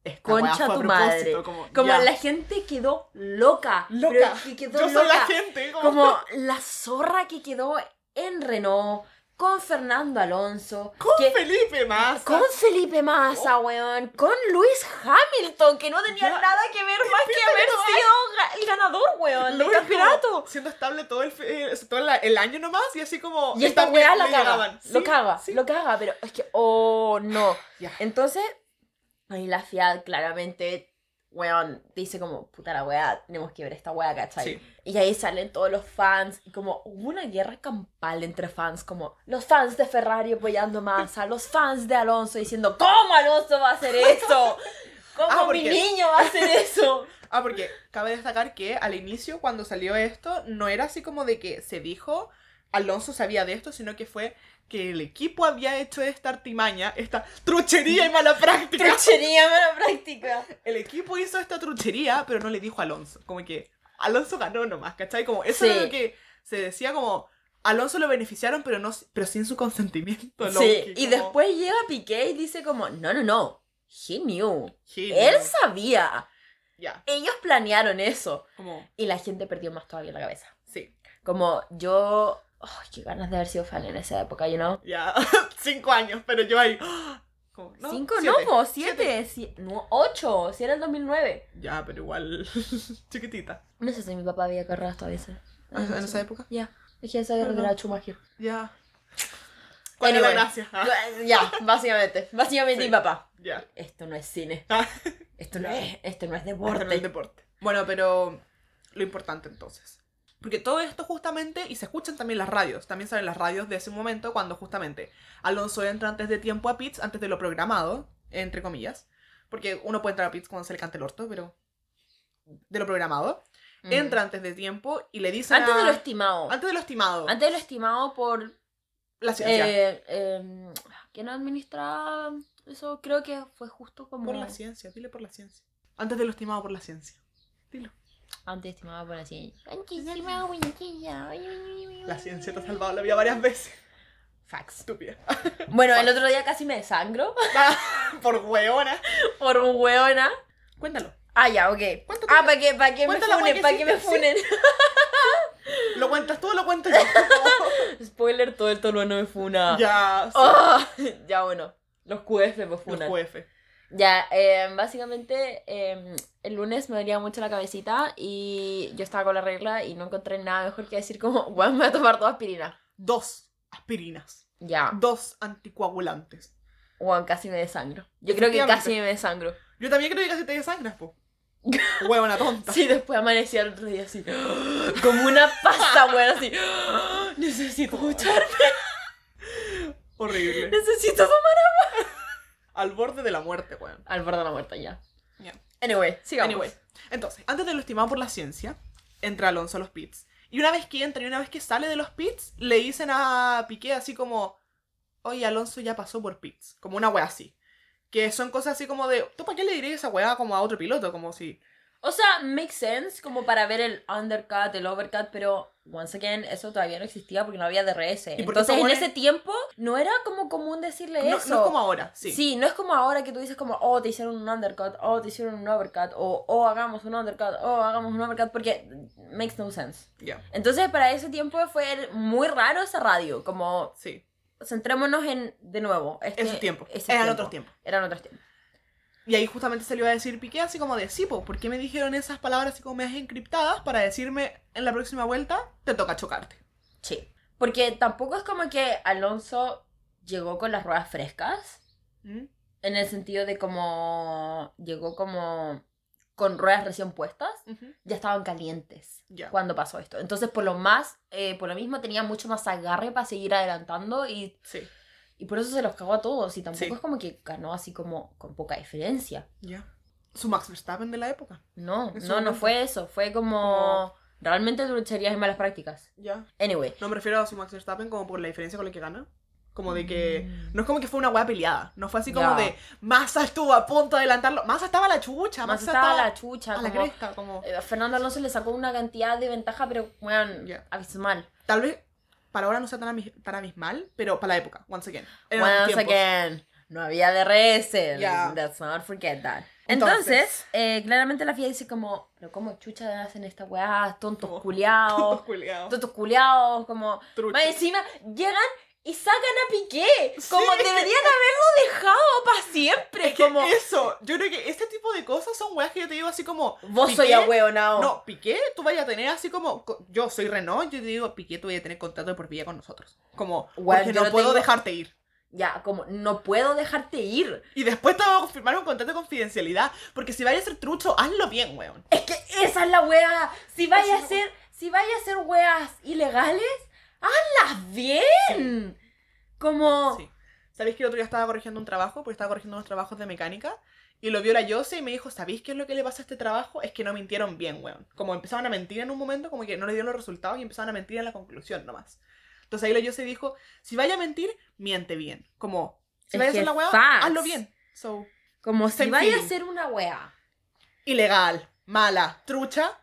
esta Concha tu propósito", madre. Como, la gente quedó loca. Loca. que quedó Yo soy la loca. gente. Como, Como la zorra que quedó en Renault, con Fernando Alonso, con que- Felipe Massa. con Felipe Massa, weón, con Luis Hamilton, que no tenía Ya. nada que ver más que haber sido el ganador, weón, del campeonato. Siendo estable todo el, eh, todo la- el año nomás y así como. Y esta weá la caga, llegaban. lo Sí, caga, sí. lo caga, pero es que, oh, no. Ya. Entonces, ahí la Fiat claramente, weón, dice como, puta la weá, tenemos que ver esta weá, ¿cachai? Sí. Y ahí salen todos los fans, y como hubo una guerra campal entre fans, como los fans de Ferrari apoyando más a los fans de Alonso diciendo, ¿cómo Alonso va a hacer eso? ¿Cómo Ah, mi porque- niño va a hacer eso? Ah, porque cabe destacar que al inicio, cuando salió esto, no era así como de que se dijo Alonso sabía de esto, sino que fue que el equipo había hecho esta artimaña, esta truchería y mala práctica. Truchería mala práctica. el equipo hizo esta truchería, pero no le dijo a Alonso. Como que Alonso ganó nomás, ¿cachai? Como eso Sí. era lo que se decía como Alonso lo beneficiaron, pero no pero sin su consentimiento. Sí, y como, después llega Piqué y dice como, no, no, no, he knew. "Sí, Él no". sabía. Ya, Ellos planearon eso. como, Y la gente perdió más todavía la cabeza. sí, Como yo... Ay, qué ganas de haber sido fan en esa época, you know? ya, cinco años, pero yo ahí, no, ¿Cinco? siete, no, po, siete. si- no, ocho. Si era el 2009. Ya, pero igual, chiquitita. No sé si mi papá había carreras todavía. ¿sí? ¿En esa época? Ya. Es que Perdón. retirado Schumacher. Ya. ¿Cuál es la Anyway. gracia? Ah, Ya, básicamente. Básicamente Sí. mi papá. ya. Esto no es cine. Ah. Esto no es, esto no es deporte. no es deporte. Bueno, pero lo importante entonces. Porque todo esto justamente, y se escuchan también las radios, también salen las radios de ese momento cuando justamente Alonso entra antes de tiempo a pits, antes de lo programado, entre comillas. Porque uno puede entrar a pits cuando se le cante el orto, pero de lo programado. Mm. Entra antes de tiempo y le dicen Antes a- de lo estimado. Antes de lo estimado. Antes de lo estimado por la ciencia. Eh, eh, ¿Quién administraba eso? Creo que fue justo como. Por la ciencia, dile por la ciencia. Antes de lo estimado por la ciencia. Dilo. Antes estimaba por la ciencia. La ciencia te ha salvado la vida varias veces. Fax. Estúpida. Bueno, el otro día casi me desangro por hueona. por hueona. Cuéntalo. Ah, ya, ok. Ah, para que, pa' que me la funen, para que me funen. ¿Lo cuentas tú o lo cuento yo? Spoiler, todo el tono no me funa. ya, sí. Ah, ya, bueno. Los QF me Los funan. QF. Ya, eh, básicamente eh, el lunes me dolía mucho la cabecita y yo estaba con la regla y no encontré nada mejor que decir como, bueno, me voy a tomar dos aspirinas. Dos aspirinas. Ya, Dos anticoagulantes. bueno, casi me desangro. Yo creo que casi me desangro. Yo también creo que casi te desangras, po. Huevona tonta. Sí, después amanecí al otro día así, como una pasta, weón, así. Necesito ducharme, Horrible. necesito tomar. Al borde de la muerte, weón. Al borde de la muerte ya. Ya. Anyway, sigamos. Anyway. Entonces, antes de lo estimado por la ciencia, entra Alonso a los pits. Y una vez que entra y una vez que sale de los pits, le dicen a Piqué así como, oye, Alonso ya pasó por pits. Como una wea así. Que son cosas así como de, ¿tú para qué le dirías esa wea como a otro piloto? Como si... O sea, makes sense como para ver el undercut, el overcut, pero once again, eso todavía no existía porque no había DRS. Entonces, en ese tiempo no era como común decirle No, eso. no es como ahora, sí. Sí. no es como ahora que tú dices como, oh, te hicieron un undercut, oh, te hicieron un overcut, o oh, hagamos un undercut, oh, hagamos un overcut, porque makes no sense. Ya, Entonces, para ese tiempo fue muy raro esa radio, como, sí. centrémonos en, de nuevo, este, Esos tiempos. ese Eran tiempo. otros tiempos. Eran otros tiempos. Y ahí justamente se le iba a decir Piqué así como de, sí, po, ¿por qué me dijeron esas palabras así como medias encriptadas para decirme en la próxima vuelta te toca chocarte? Sí. Porque tampoco es como que Alonso llegó con las ruedas frescas. ¿Mm? En el sentido de como. Llegó como. con ruedas recién puestas, ya estaban calientes Ya. cuando pasó esto. Entonces, por lo más, eh, por lo mismo, tenían mucho más agarre para seguir adelantando y, Sí. Y por eso se los cagó a todos. Y tampoco Sí. es como que ganó así como con poca diferencia. Ya. Su Max Verstappen de la época. No, no, no fue eso. Fue como realmente trucherías y malas prácticas. Ya. Anyway. No me refiero a su Max Verstappen como por la diferencia con la que gana. Como de que. Mm. No es como que fue una weá peleada. No fue así como de. Massa estuvo a punto de adelantarlo. Massa estaba a la chucha. Massa estaba la chucha. a la cresta. Como. eh, a Fernando Alonso le sacó una cantidad de ventaja, pero, bueno, Ya. abismal. Tal vez para ahora no sea tan, tan abismal, pero para la época, once again. Once again, no había DRS. Ya. Let's not forget that. Entonces. Entonces, eh, claramente la FIA dice como, pero ¿cómo chucha hacen esta weá? Tontos culiados. Todos culiados. tontos culiados, como... Más encima, llegan y sacan a Piqué. Como Sí. deberían haberlo dejado para siempre. Es que como, eso, yo creo que este tipo de cosas son weas que yo te digo así como. vos Piqué- soy ahueonao. No, Piqué, tú vayas a tener así como. co- Yo soy Renault, yo te digo, Piqué, tú vayas a tener contrato de por vida con nosotros. Como, Bueno, porque yo no no puedo tengo- dejarte ir. Ya, como, no puedo dejarte ir. Y después te vamos a firmar un contrato de confidencialidad. Porque si vayas a ser trucho, hazlo bien, weón. Es que esa es la wea. Si vaya Esa a ser, si vaya a ser weas ilegales, hazlas bien. Como, Sí. ¿Sabéis que el otro día estaba corrigiendo un trabajo? Porque estaba corrigiendo unos trabajos de mecánica. Y lo vio la Yose y me dijo, ¿sabéis qué es lo que le pasa a este trabajo? Es que no mintieron bien, weón. Como empezaban a mentir en un momento, como que no le dieron los resultados y empezaban a mentir en la conclusión nomás. Entonces ahí la Yose dijo, si vaya a mentir, miente bien. Como, si vaya a hacer una weá, facts. hazlo bien. So, como si vaya a ser una wea ilegal, mala, trucha,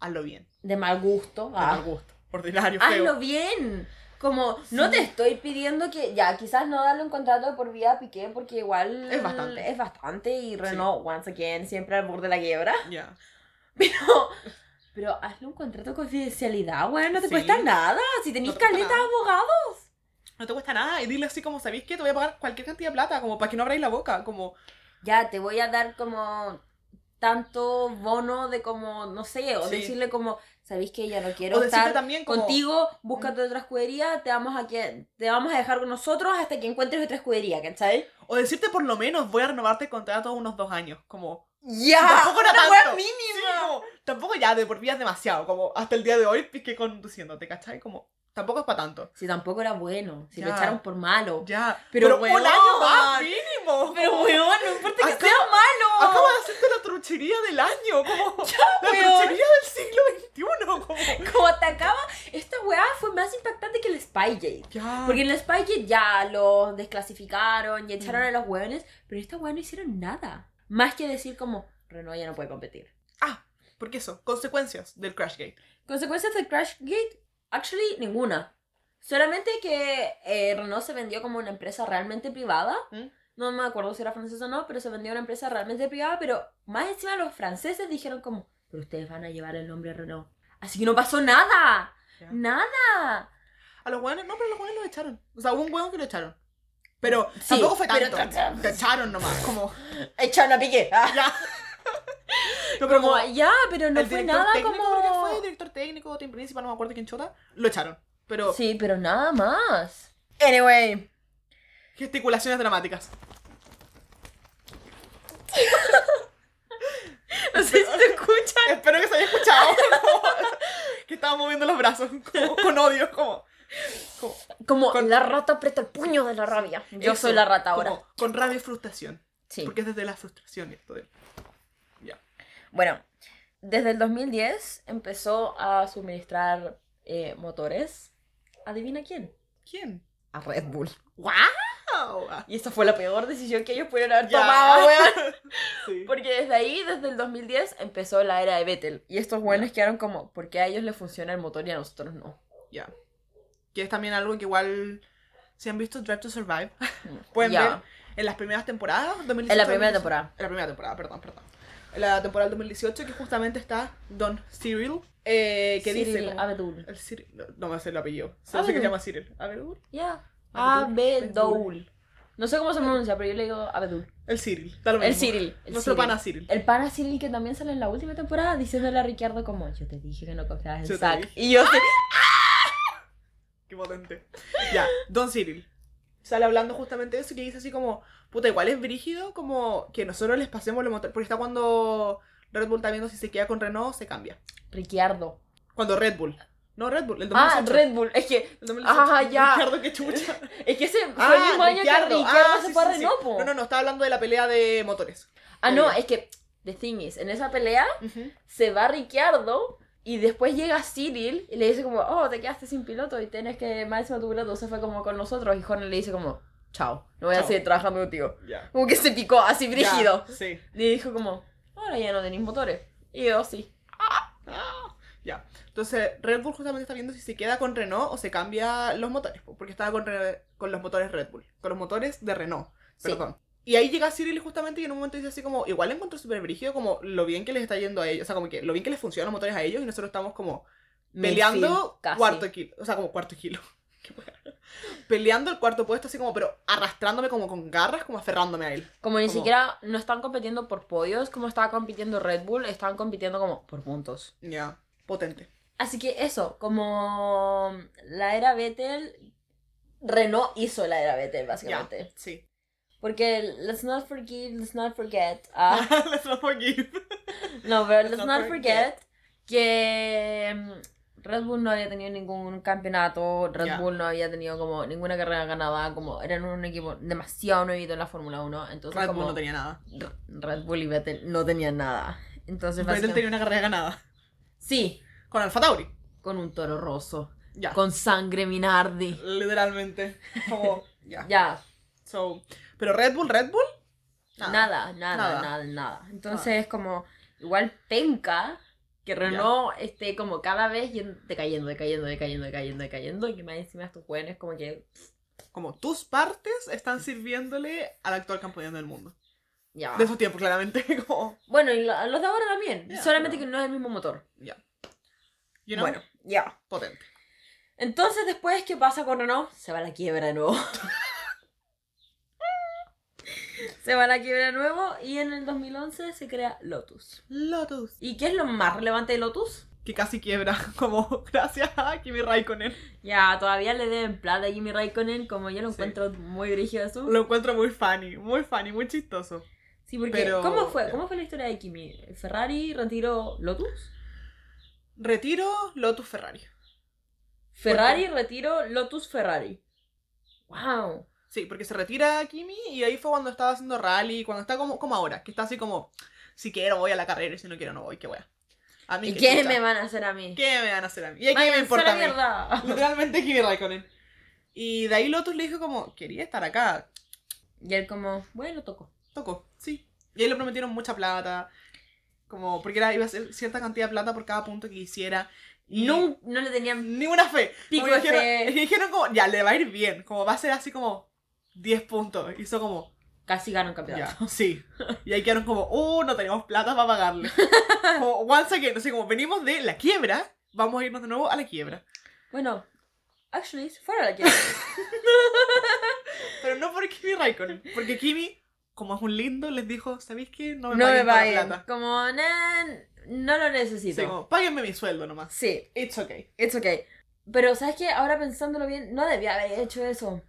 hazlo bien. de mal gusto, De ah, mal gusto. Ordinario, feo. hazlo bien. Como, no te estoy pidiendo que, ya, quizás no darle un contrato por vida a Piqué, porque igual Es bastante. es bastante, y Renault, once again, siempre al borde de la quiebra. Ya. Pero, pero hazle un contrato de confidencialidad, weón, no te Sí. cuesta nada. Si tenéis No caleta nada. abogados. No te cuesta nada. Y dile así como, ¿sabéis qué? Te voy a pagar cualquier cantidad de plata, como para que no abráis la boca. Como, Ya, te voy a dar como tanto bono de como, no sé, o Sí. decirle como, sabéis que ya no quiero estar también como... contigo, búscate otra escudería, te vamos a que te vamos a dejar con nosotros hasta que encuentres otra escudería, ¿cachai? O decirte por lo menos, voy a renovarte el contrato unos dos años. Como, Ya, tampoco era tanto. wea Sí, mínima. como, tampoco ya de por vida es demasiado. Como, hasta el día de hoy piqué conduciéndote, ¿cachai? Como, tampoco es para tanto. Si tampoco era bueno, si lo Ya. echaron por malo. Ya. Pero, Pero, un weón. año más mínimo. Pero weón, no importa que Acá- sea malo. Acabo de hacerte la truchería del año. Como, la weón. truchería del siglo XXI. Como, Como atacaba, esta weá fue más impactante que el Spygate. ya. Porque en el Spygate ya los desclasificaron y echaron Mm. a los hueones, pero esta weá no hicieron nada. Más que decir como, Renault ya no puede competir. Ah, porque eso, consecuencias del Crashgate. Consecuencias del Crashgate, actually, ninguna. Solamente que eh, Renault se vendió como una empresa realmente privada. ¿Mm? No me acuerdo si era francesa o no, pero se vendió una empresa realmente privada. Pero más encima los franceses dijeron como, pero ustedes van a llevar el nombre Renault. Así que no pasó nada. Nada. A los hueones, no, pero los hueones lo echaron. O sea, hubo un hueón que lo echaron. Pero Sí, tampoco fue pero tanto. Te echaron nomás, como, Echaron a. Ah. ya. No, pero Como, como ya, pero no fue nada técnico, como... creo que fue, director técnico, team principal, no me acuerdo quién chota, lo echaron. Pero, Sí, pero nada más. Anyway. gesticulaciones dramáticas. No sé si te escuchan. Espero que se haya escuchado. como que estaba moviendo los brazos, como, con odio, como... como Como Con- la rata aprieta el puño de la rabia. Yo eso, soy la rata ahora. como con rabia y frustración. Sí. Porque es desde la frustración esto de... Bueno, desde el 2010 empezó a suministrar eh, motores. ¿Adivina quién? ¿Quién? A Red Bull. ¡Wow! Y esa fue la peor decisión que ellos pudieron haber tomado, weón. Sí. Porque desde ahí, desde el 2010, empezó la era de Vettel. Y estos buenos quedaron como, ¿por qué a ellos les funciona el motor y a nosotros no? Ya. Que es también algo que igual... Si han visto Drive to Survive, pueden Ya. ver en las primeras temporadas. 2018, En la primera 2018. temporada. En la primera temporada, perdón, perdón. La temporada del 2018, que justamente está Don Cyril, eh, que dice... Cyril como- Abedul. el Cyril, no, no me sé el apellido. Solo sé que se llama Cyril. ¿Abedul? Ya. Abedul. Abedul. No sé cómo se pronuncia, pero yo le digo Abedul. El Cyril. da lo El. Cyril. El Nuestro Cyril. pana Cyril. El pana Cyril que también sale en la última temporada diciéndole a Ricardo como, yo te dije que no confiabas en Zack. Y yo sí. Qué potente. Ya, Don Cyril. Sale hablando justamente de eso y que dice así como, puta, igual es brígido como que nosotros les pasemos los motores. Porque está cuando Red Bull está viendo si se queda con Renault o se cambia. Ricciardo. Cuando Red Bull. No, Red Bull, el Ah, 2018. Red Bull. Es que, El 2018. Ah, ya. Ricciardo, qué chucha. es que ese fue Ah, el mismo año Ricciardo. que Ricciardo Ah, se sí, fue a sí, sí. Renault. No, no, no, estaba hablando de la pelea de motores. Ah, no, es que, the thing is, en esa pelea se va Ricciardo y después llega Cyril y le dice como, oh, te quedaste sin piloto y tienes que, más encima tu piloto se fue como con nosotros y Horner le dice como, chao, no voy a seguir trabajando contigo. Como que se picó así brígido. Sí. Y dijo como, ahora ya no tenéis motores. Y yo sí. Ah, ya. Entonces, Red Bull justamente está viendo si se queda con Renault o se cambia los motores, po, porque estaba con, con los motores Red Bull, con los motores de Renault, Sí. perdón. Y ahí llega Cyril justamente y en un momento dice así como, igual encuentro súper brígido como lo bien que les está yendo a ellos, o sea, como que lo bien que les funcionan los motores a ellos y nosotros estamos como peleando Midfield, cuarto kilo, o sea, como cuarto kilo. Peleando el cuarto puesto así como, pero arrastrándome como con garras, como aferrándome a él. Como ni Como- siquiera no están compitiendo por podios como estaba compitiendo Red Bull, estaban compitiendo como por puntos. Ya, potente. Así que eso, como la era Vettel, Renault hizo la era Vettel, básicamente. sí. Porque let's not forgive, let's not forget. ah, Let's not forgive. no, pero let's not not forget. forget que mm, Red Bull no había tenido ningún campeonato, Red Ya. Bull no había tenido como ninguna carrera ganada, como eran un equipo demasiado nuevito en la Fórmula 1, entonces Red como Bull no tenía nada. Red Bull y Vettel no tenían nada. Entonces, Vettel tenía una carrera ganada. sí, Con Alfa Tauri. con un toro roso, Ya. con sangre Minardi. Literalmente. Como, ya. Ya, So, pero Red Bull, Red Bull. nada, nada, Nada. nada, nada. Entonces, como igual penca que Renault esté como cada vez yen- decayendo, decayendo, decayendo, decayendo, decayendo, y que más encima estos jóvenes como que Como tus partes están sirviéndole al actual campeón del mundo. ya. De esos tiempos, claramente. Como, Bueno, y lo- los de ahora también, Ya, solamente pero- que no es el mismo motor. ya. You know? Bueno, ya. Potente. Entonces, después, ¿qué pasa con Renault? Se va a la quiebra de nuevo. se va a la quiebra de nuevo y en el 2011 se crea Lotus. Lotus. ¿Y qué es lo más relevante de Lotus? Que casi quiebra. Como, gracias a Kimi Raikkonen. Ya, todavía le deben plata a Kimi Raikkonen, como yo lo Sí. encuentro muy brígido eso. Lo encuentro muy funny. Muy funny, muy chistoso. Sí, porque pero- ¿cómo fue? ya. ¿Cómo fue la historia de Kimi? ¿Ferrari retiró Lotus? Retiro Lotus Ferrari. Ferrari retiró Lotus Ferrari. Wow. Sí, porque se retira Kimi y ahí fue cuando estaba haciendo rally, cuando está como, como ahora, que está así como, si quiero voy a la carrera y si no quiero no voy, qué wea. A mí ¿Y qué me van a hacer a mí? ¿Qué me van a hacer a mí? ¿Y a qué me a importa a mí? mierda. Literalmente Kimi Raikkonen. Y de ahí Lotus le dijo como, quería estar acá. Y él como, bueno, tocó. Tocó, sí. Y ahí le prometieron mucha plata. Como, porque era, iba a ser cierta cantidad de plata por cada punto que hiciera. Y No, no le tenían Ni una fe. Pico dijeron, fe. dijeron como, ya, le va a ir bien. Como va a ser así como 10 puntos. Hizo como, casi ganó un campeonato. Ya, sí. Y ahí quedaron como, uh, no tenemos plata para pagarle. Como, once again, no sé, como venimos de la quiebra, vamos a irnos de nuevo a la quiebra. Bueno, actually, se fueron a la quiebra. Pero no por Kimi Raikkonen, porque Kimi, como es un lindo, les dijo, ¿sabéis qué? No me no me paguen la plata. Como, "Nah, no lo necesito. Sí, como, páguenme mi sueldo nomás. Sí, It's okay. it's okay. Pero, ¿sabes qué? Ahora pensándolo bien, no debía haber hecho eso.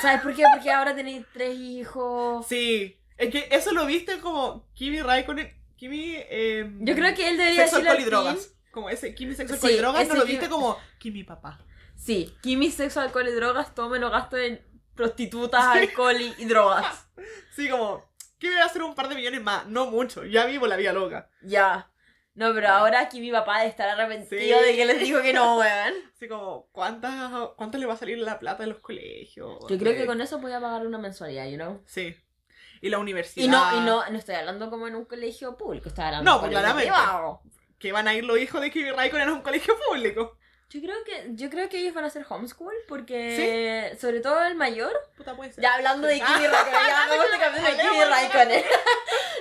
¿Sabes por qué? Porque ahora tenéis tres hijos. Sí. Es que eso lo viste como Kimi Raikkonen, Kimi... Eh, Yo creo que él debería Sexo, decirle alcohol y al drogas. Como ese Kimi sexo, Sí, alcohol y drogas, no lo Kimi- viste como Kimi papá. Sí, Kimi, sexo, alcohol y drogas, todo me lo gasto en prostitutas, alcohol y, y drogas. Sí, como, ¿qué voy a hacer un par de millones más? No mucho, ya vivo la vida loca. Ya. No, pero ahora aquí mi papá de estar arrepentido Sí. de que les dijo que no, weón. Así como, ¿cuántas, ¿cuánto le va a salir la plata de los colegios? Yo creo De- que con eso voy a pagar una mensualidad, you know. Sí. Y la universidad. Y no, y no, no estoy hablando como en un colegio público, estoy hablando No, pues, claramente. privado. Que van a ir los hijos de Kimi Raikkonen a un colegio público. Yo creo que, yo creo que ellos van a hacer homeschool porque sobre todo el mayor, Puta, puede ser. ya hablando de Kimi Raikkonen, ya este capítulo de Kimi de- Raikkonen.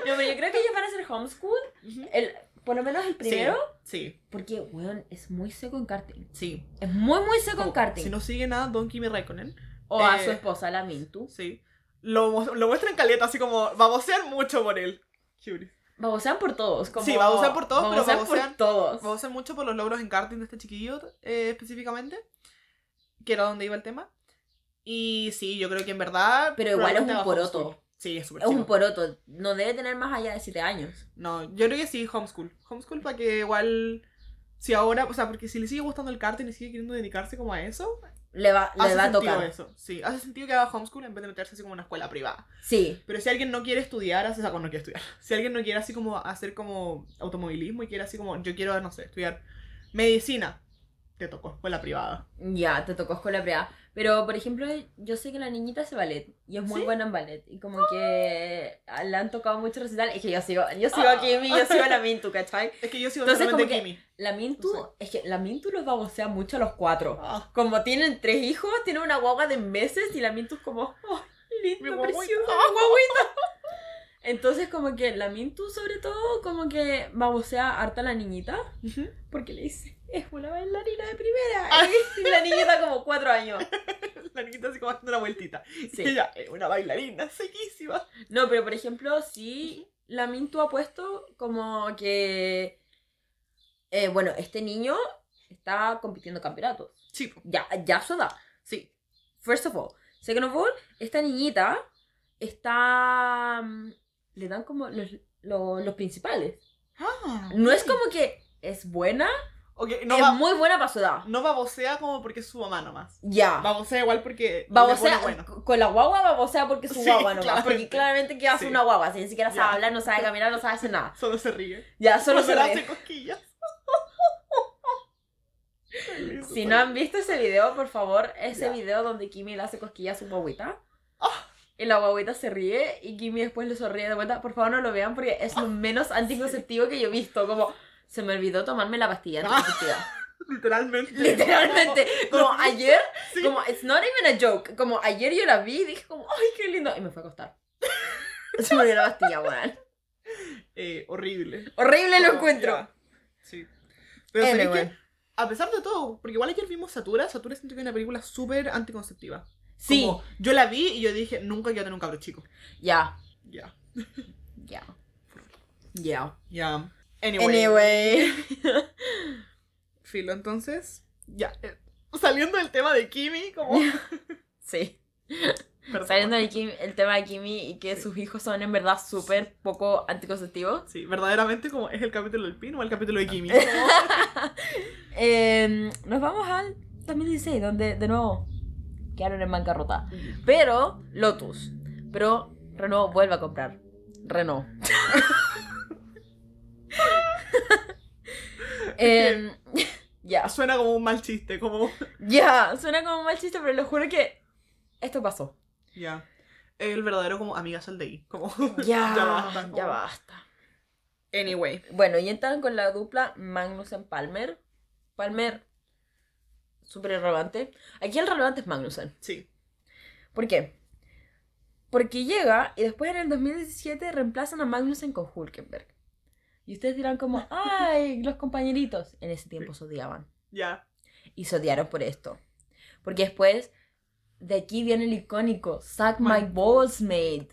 No, pero yo creo que ellos van a hacer homeschool, Ujú. el, por lo menos el primero, Sí, porque, weón, es muy seco en karting. sí. Es muy, muy seco en Como, karting. Si no siguen a Don Kimi Raikkonen, o a eh, su esposa, la Mintu. sí. Lo, lo muestran caleta, así como, babosean mucho por él. Curious. Babosean por todos. Como... Sí, babosean por todos, pero babosean babosean- por todos. Babosean mucho por los logros en karting de este chiquillo, eh, específicamente. Que era donde iba el tema. Y sí, yo creo que en verdad. Pero igual es un poroto. Sí, es súper Es un chico. poroto. No debe tener más allá de 7 años. No, yo creo que sí, homeschool. Homeschool para que igual. Si ahora, o sea, porque si le sigue gustando el karting y sigue queriendo dedicarse como a eso, Le va, le hace va a sentido tocar. eso. Sí, hace sentido que haga homeschool en vez de meterse así como en una escuela privada. Sí. Pero si alguien no quiere estudiar, hace, o sea, no quiere estudiar. Si alguien no quiere así como hacer como automovilismo y quiere así como, yo quiero, no sé, estudiar medicina, te tocó escuela privada. Ya, te tocó escuela privada. Pero, por ejemplo, yo sé que la niñita hace ballet y es muy ¿Sí? buena en ballet. Y como que le han tocado mucho recital. Es que yo sigo, yo sigo Ah. a Kimi, yo sigo a la Mintu, ¿cachai? Es que yo sigo Entonces, como que- Kimi. La Mintu, es que la Mintu los babosea mucho a los cuatro. Ah, Como tienen tres hijos, tienen una guagua de meses y la Mintu es como, ¡ay, Mi lindo, guagüita". preciosa, guaguita! Entonces, como que la Mintu, sobre todo, como que babosea harta a la niñita. ujú. Porque le dice, es una bailarina de primera. Ah. Y la niñita como cuatro años. La niñita así como haciendo una vueltita. Sí. Ella es una bailarina sequísima. No, pero por ejemplo, sí, la Mintu ha puesto como que. eh, bueno, este niño está compitiendo campeonatos. Sí. Ya, ya su edad. sí. First of all. Second of all, esta niñita está. mm, Le dan como los, los, los principales. Ah, No es como que es buena, Ok, no, es va, muy buena para su edad. no babosea como porque es su mamá nomás. Ya. Babosea igual porque. Babosea, bueno. con la guagua babosea porque es su Sí, guagua nomás. claramente. Porque claramente que hace Sí. una guagua, si ni siquiera sabe Ya. hablar, no sabe caminar, no sabe hacer nada. Solo se ríe. Ya, solo se ríe. hace cosquillas. Si no han visto ese video, por favor, ese Ya. video donde Kimi le hace cosquillas a su guaguita. Ah. Y la guaguita se ríe y Kimi después le sonríe de vuelta. Por favor, no lo vean porque es lo menos anticonceptivo que yo he visto. Como, se me olvidó tomarme la pastilla anticonceptiva. Literalmente. Literalmente. Como ayer, Sí. como, it's not even a joke. Como ayer yo la vi y dije como, ay, qué lindo. Y me fue a acostar. Se me olvidó la pastilla, weón. Eh, horrible. Horrible lo encuentro. ya. Sí. Pero ¿sabéis Anyway. que, a pesar de todo, porque igual ayer vimos Satura, Satura siento que es una película súper anticonceptiva. Sí, Como, yo la vi y yo dije, nunca quiero tener un cabro chico. ya, Ya. ya. Ya. Ya. Anyway. Anyway. Filo, entonces. Ya. eh, saliendo del tema de Kimi, como. Sí. Perdón. Saliendo del Kim- el tema de Kimi y que sus hijos son en verdad súper poco anticonceptivos. Sí, verdaderamente como es el capítulo del Pin o el capítulo de Kimi. Eh, nos vamos al 2016, donde de nuevo quedaron en bancarrota. Pero Lotus. Pero Renault vuelve a comprar. Renault. Em, ya, Suena como un mal chiste, como. ya, suena como un mal chiste, pero les juro que esto pasó. Ya. El verdadero como amigas al day. Como. Ya, Ya basta, ya basta. Anyway. Bueno, y entran con la dupla Magnussen Palmer. Palmer, súper irrelevante. Aquí el relevante es Magnussen. Sí. ¿Por qué? Porque llega y después en el 2017 reemplazan a Magnussen con Hulkenberg. Y ustedes dirán como, ay, los compañeritos. En ese tiempo se odiaban. Ya. Y se odiaron por esto. Porque después, de aquí viene el icónico, Suck My My Balls Mate.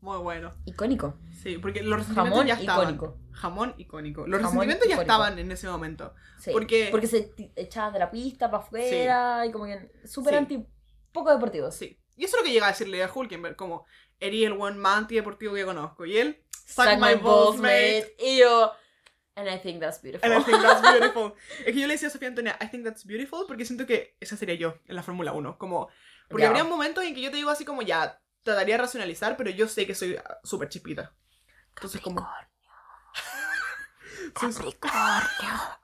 Muy bueno. Icónico. Sí, porque los resentimientos Jamón ya estaban. icónico. Jamón icónico. Los Jamón resentimientos ya icónico. estaban en ese momento. Sí, Porque- porque se echaban de la pista para afuera y como que súper Sí. anti, poco deportivos. Sí. Y eso es lo que llega a decirle a Hulkenberg, como, eres el buen más antideportivo que conozco. Y él, Suck, my, balls, mate. Y yo, and I think that's beautiful. And I think that's beautiful. es que yo le decía a Sofía Antonia, I think that's beautiful, porque siento que esa sería yo en la Fórmula 1. Como, porque Ya. habría momentos en que yo te digo así como, ya, trataría de racionalizar, pero yo sé que soy ah, súper chispita. Entonces, como. Capricornio.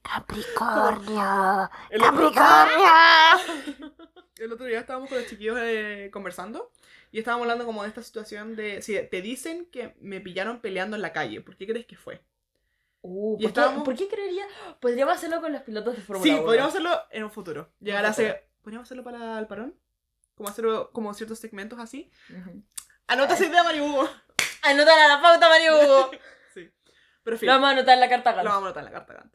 Capricornio. otro, Capricornio. El otro día estábamos con los chiquillos eh, conversando y estábamos hablando como de esta situación de. Si te dicen que me pillaron peleando en la calle, ¿por qué crees que fue? Uh, ¿por, qué, estábamos- por qué creería? Podríamos hacerlo con los pilotos de Fórmula Sí, 1. podríamos hacerlo en un futuro. Llegar a hacer. ¿Podríamos hacerlo para el parón? Como hacerlo como ciertos segmentos así. Anota esa idea, Mario Hugo. Anotar a la pauta, Mario Hugo. sí. Pero en fin, Lo vamos a anotar en la carta lo vamos a anotar en la carta.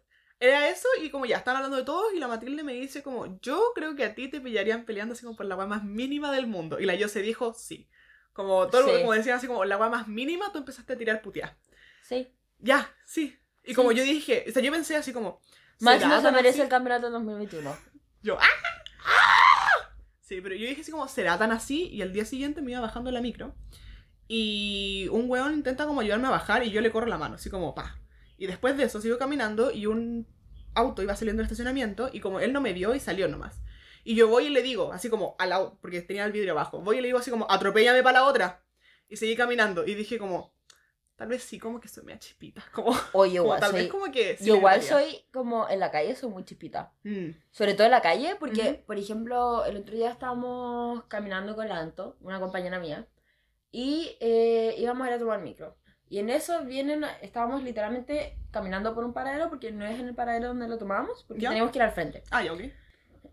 Era eso, y como ya están hablando de todos, y la Matilde me dice como, yo creo que a ti te pillarían peleando así como por la weá más mínima del mundo. Y la yo se dijo, sí. Como todo, Sí. como decían así como, la weá más mínima, tú empezaste a tirar putear. Sí. Ya, sí. Y Sí. como yo dije, o sea, yo pensé así como, ¿será no se merece así? el campeonato en 2021. Yo, ¡ah! Sí, pero yo dije así como, ¿será tan así? Y al día siguiente me iba bajando la micro. Y un weón intenta como ayudarme a bajar y yo le corro la mano, así como pa. Y después de eso sigo caminando y un auto iba saliendo del estacionamiento y como él no me vio y salió nomás. Y yo voy y le digo, así como al au- porque tenía el vidrio abajo, voy y le digo así como, atropéllame para la otra. Y seguí caminando y dije como, tal vez sí, como que soy media chispita. Como, Oye, como igual tal soy... vez como que... sí yo igual soy como en la calle, soy muy chispita. Mm, Sobre todo en la calle, porque, Ujú. por ejemplo, el otro día estábamos caminando con la Anto, una compañera mía, y eh, íbamos a ir a tomar micro. Y en eso vienen, estábamos literalmente caminando por un paradero, porque no es en el paradero donde lo tomamos, porque ¿Ya? teníamos que ir al frente. Ah, ya, ok.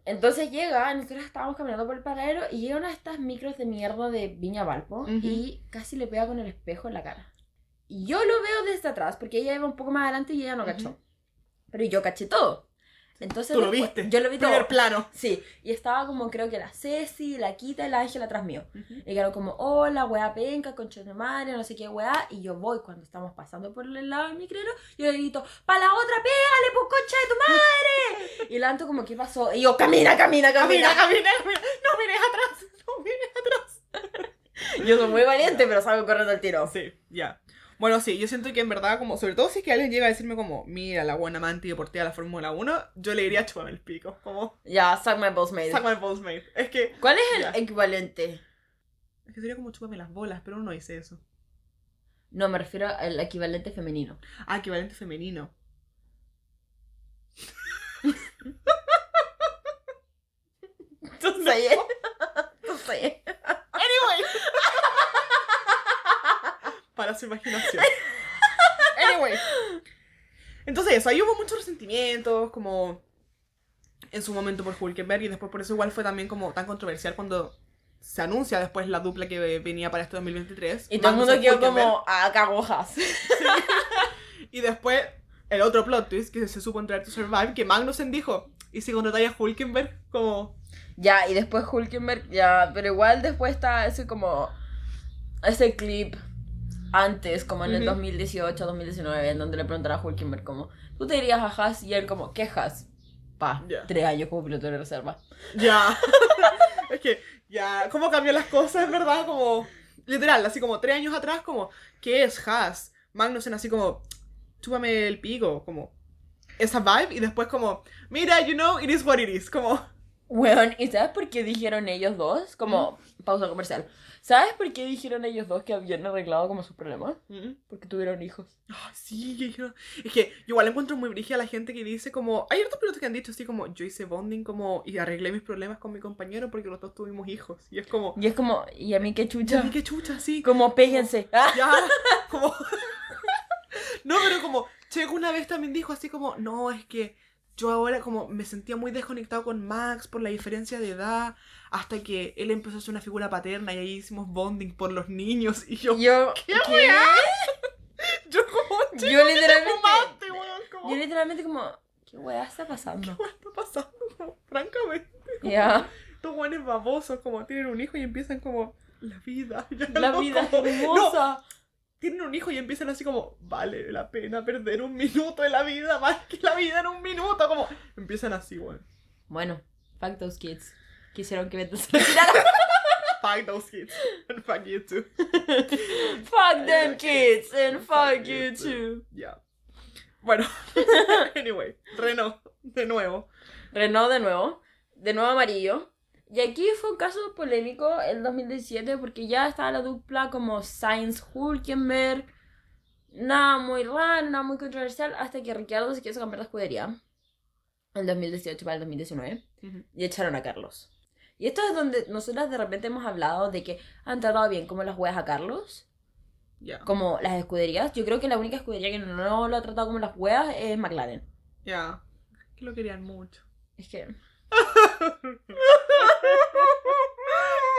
Entonces llega, nosotros estábamos caminando por el paradero y llega una de estas micros de mierda de Viña Valpo Ujú. y casi le pega con el espejo en la cara. Y yo lo veo desde atrás, porque ella iba un poco más adelante y ella no Ujú. cachó. Pero yo caché todo. Entonces Tú lo viste. Yo lo vi todo. Primer plano. Sí, y estaba como creo que la Ceci, la Quita y la Ángela atrás mío. Y quedaron como, hola, weá penca, concha de madre, no sé qué weá. Y yo voy cuando estamos pasando por el lado del micrero, yo le grito, pa' la otra, pégale, pues concha de tu madre. y Lanto como, ¿qué pasó? Y yo, camina, camina, camina. Camina, camina, camina. No mires atrás. No mires atrás. Yo soy muy valiente, pero salgo corriendo al tiro. Sí, ya. Bueno, sí, yo siento que en verdad, como, sobre todo si es que alguien llega a decirme como, mira, la buena amante deportiva de la Fórmula 1, yo le diría chúpame el pico, como, Ya, suck my balls made. suck my balls, mate. Es que, ¿Cuál es el equivalente? es que sería como chúpame las bolas, pero uno no dice eso. No, me refiero al equivalente femenino. Ah, equivalente femenino. Tú sé. Tú sé. Para su imaginación. Anyway. Entonces eso, ahí hubo muchos resentimientos, como en su momento por Hulkenberg y después por eso igual fue también como tan controversial cuando se anuncia después la dupla que venía para este 2023. Y todo el mundo quedó como a cagojas. Y después el otro plot twist que se supo en Drive to Survive, que Magnussen dijo, ¿y si contratáis a Hulkenberg? Como, Ya, y después Hulkenberg, ya, pero igual después está ese como, ese clip antes, como en el Ujú. 2018, 2019, en donde le preguntaron a Hulkenberg como, ¿tú te dirías a Haas? Y él como, ¿qué Haas? Pa, tres años como piloto de reserva. ya. es que, ya, ¿cómo cambian las cosas, en verdad? Como, literal, así como tres años atrás, como, ¿qué es Haas? Magnussen así como, chúpame el pico, como, esa vibe, y después como, mira, you know, it is what it is, como, Weón, ¿y sabes por qué dijeron ellos dos? Como, pausa comercial. ¿Sabes por qué dijeron ellos dos que habían arreglado como sus problemas? mm, Porque tuvieron hijos. Ay, sí, yo- es que igual encuentro muy brígida a la gente que dice como, hay otros pilotos que han dicho así como, yo hice bonding como, y arreglé mis problemas con mi compañero porque los dos tuvimos hijos, y es como, Y es como, ¿y a mí qué chucha? qué chucha, sí, Como, péguense. Ah. ya, como, no, pero como, Checo una vez también dijo así como, no, es que yo ahora como me sentía muy desconectado con Max por la diferencia de edad, hasta que él empezó a ser una figura paterna y ahí hicimos bonding por los niños, y yo, Yo, ¿Qué ¿qué? yo como, Yo literalmente, fumaste, weón, como, yo literalmente como, ¿qué weá está pasando? ¿Qué está pasando? Como, Francamente, Ya, estos guanes babosos como tienen un hijo y empiezan como la vida. ya la no, vida como- hermosa. no, tienen un hijo y empiezan así como, vale la pena perder un minuto de la vida más que la vida en un minuto. Como, empiezan así, weón. Bueno, fuck those kids. Quisieron que Beto se retirara. Fuck those kids. And fuck you too. fuck them kids and fuck you too. Ya. Bueno, anyway, Renault, de nuevo. Renault de nuevo, de nuevo amarillo. Y aquí fue un caso polémico el 2017 porque ya estaba la dupla como Sainz-Hulkenberg. Nada muy raro, nada muy controversial, hasta que Ricciardo se quiso cambiar de escudería. El 2018 para el 2019. Y echaron a Carlos. Y esto es donde nosotras de repente hemos hablado de que han tratado bien como las huevas a Carlos, Ya. como las escuderías. Yo creo que la única escudería que no lo ha tratado como las huevas es McLaren. Ya. Que lo querían mucho. Es que...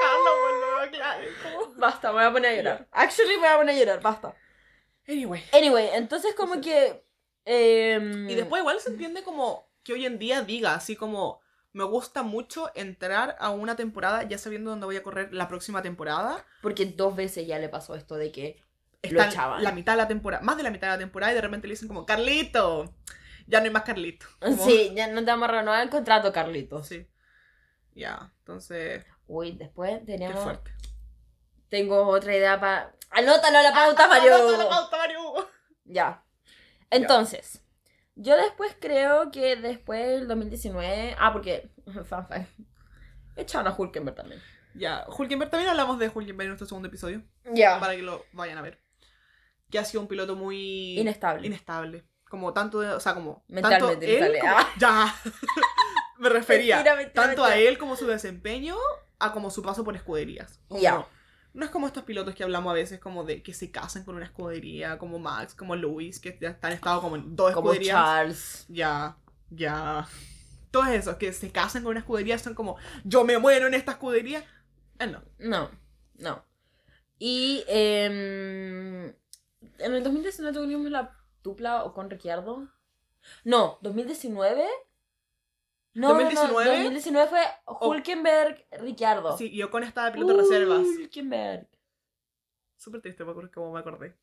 Carlos, vuelve a aclarar, como- Basta, me voy a poner a llorar. Actually, me voy a poner a llorar, basta. Anyway. Anyway, entonces como que... em, Y después igual se entiende como que hoy en día diga así como me gusta mucho entrar a una temporada ya sabiendo dónde voy a correr la próxima temporada. Porque dos veces ya le pasó esto de que lo echaban. la mitad de la temporada, más de la mitad de la temporada y de repente le dicen como Carlito. Ya no hay más Carlito. Como- Sí, ya no te vamos a renovar el contrato, Carlitos. Sí. Ya, entonces, Uy, después qué teníamos... fuerte. Tengo otra idea para. ¡Anótalo a la pauta, Mario! Anota la pauta, Mario. Ya. Entonces, yo después creo que después del 2019. Ah, porque. Fan fact. Echaron a Hulkenberg también. Ya, Hulkenberg, también hablamos de Hulkenberg en nuestro segundo episodio. Ya. Para que lo vayan a ver. Que ha sido un piloto muy... Inestable. Inestable. Como tanto, de- o sea, como... Mentalmente tanto él como- Ah. Ya. Me refería. Mentira, mentira, tanto a él como su desempeño, a como su paso por escuderías. Ya. No es como estos pilotos que hablamos a veces, como de que se casan con una escudería, como Max, como Lewis, que ya han estado como en dos Como escuderías. Charles. Ya, ya. Todos esos que se casan con una escudería son como, yo me muero en esta escudería. Él no. No, no. Y em, en el 2019 tuvimos la dupla con Ricciardo. No, 2019. No, no, no, 2019. 2019 fue Hulkenberg, Ricciardo. Sí, yo con esta de piloto de reservas. Hulkenberg. Súper triste, me acuerdo como me acordé.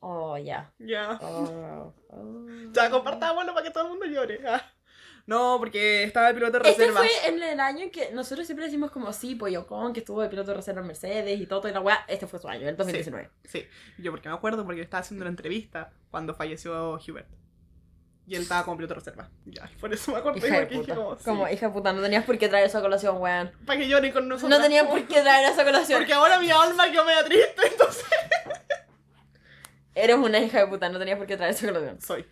Oh, ya. Ya. Oh, oh. Ya, compartámoslo para que todo el mundo llore. Ah. No, porque estaba de piloto de Este reservas. fue en el año en que nosotros siempre decimos como sí, Pollo Con, que estuvo de piloto de reserva en Mercedes y todo, y la weá. Este fue su año, el 2019. Sí, yo porque me acuerdo porque estaba haciendo una entrevista cuando falleció Hubert. Y él estaba piloto de reserva. Ya, por eso me acordé Hija de dije puta. como, sí, Como hija de puta, no tenías por qué traer eso a colación, weón. para que lloren con nosotros. No tenían por qué traer eso a colación. Porque ahora mi alma quedó media triste, entonces Eres una hija de puta, no tenías por qué traer eso a colación. soy.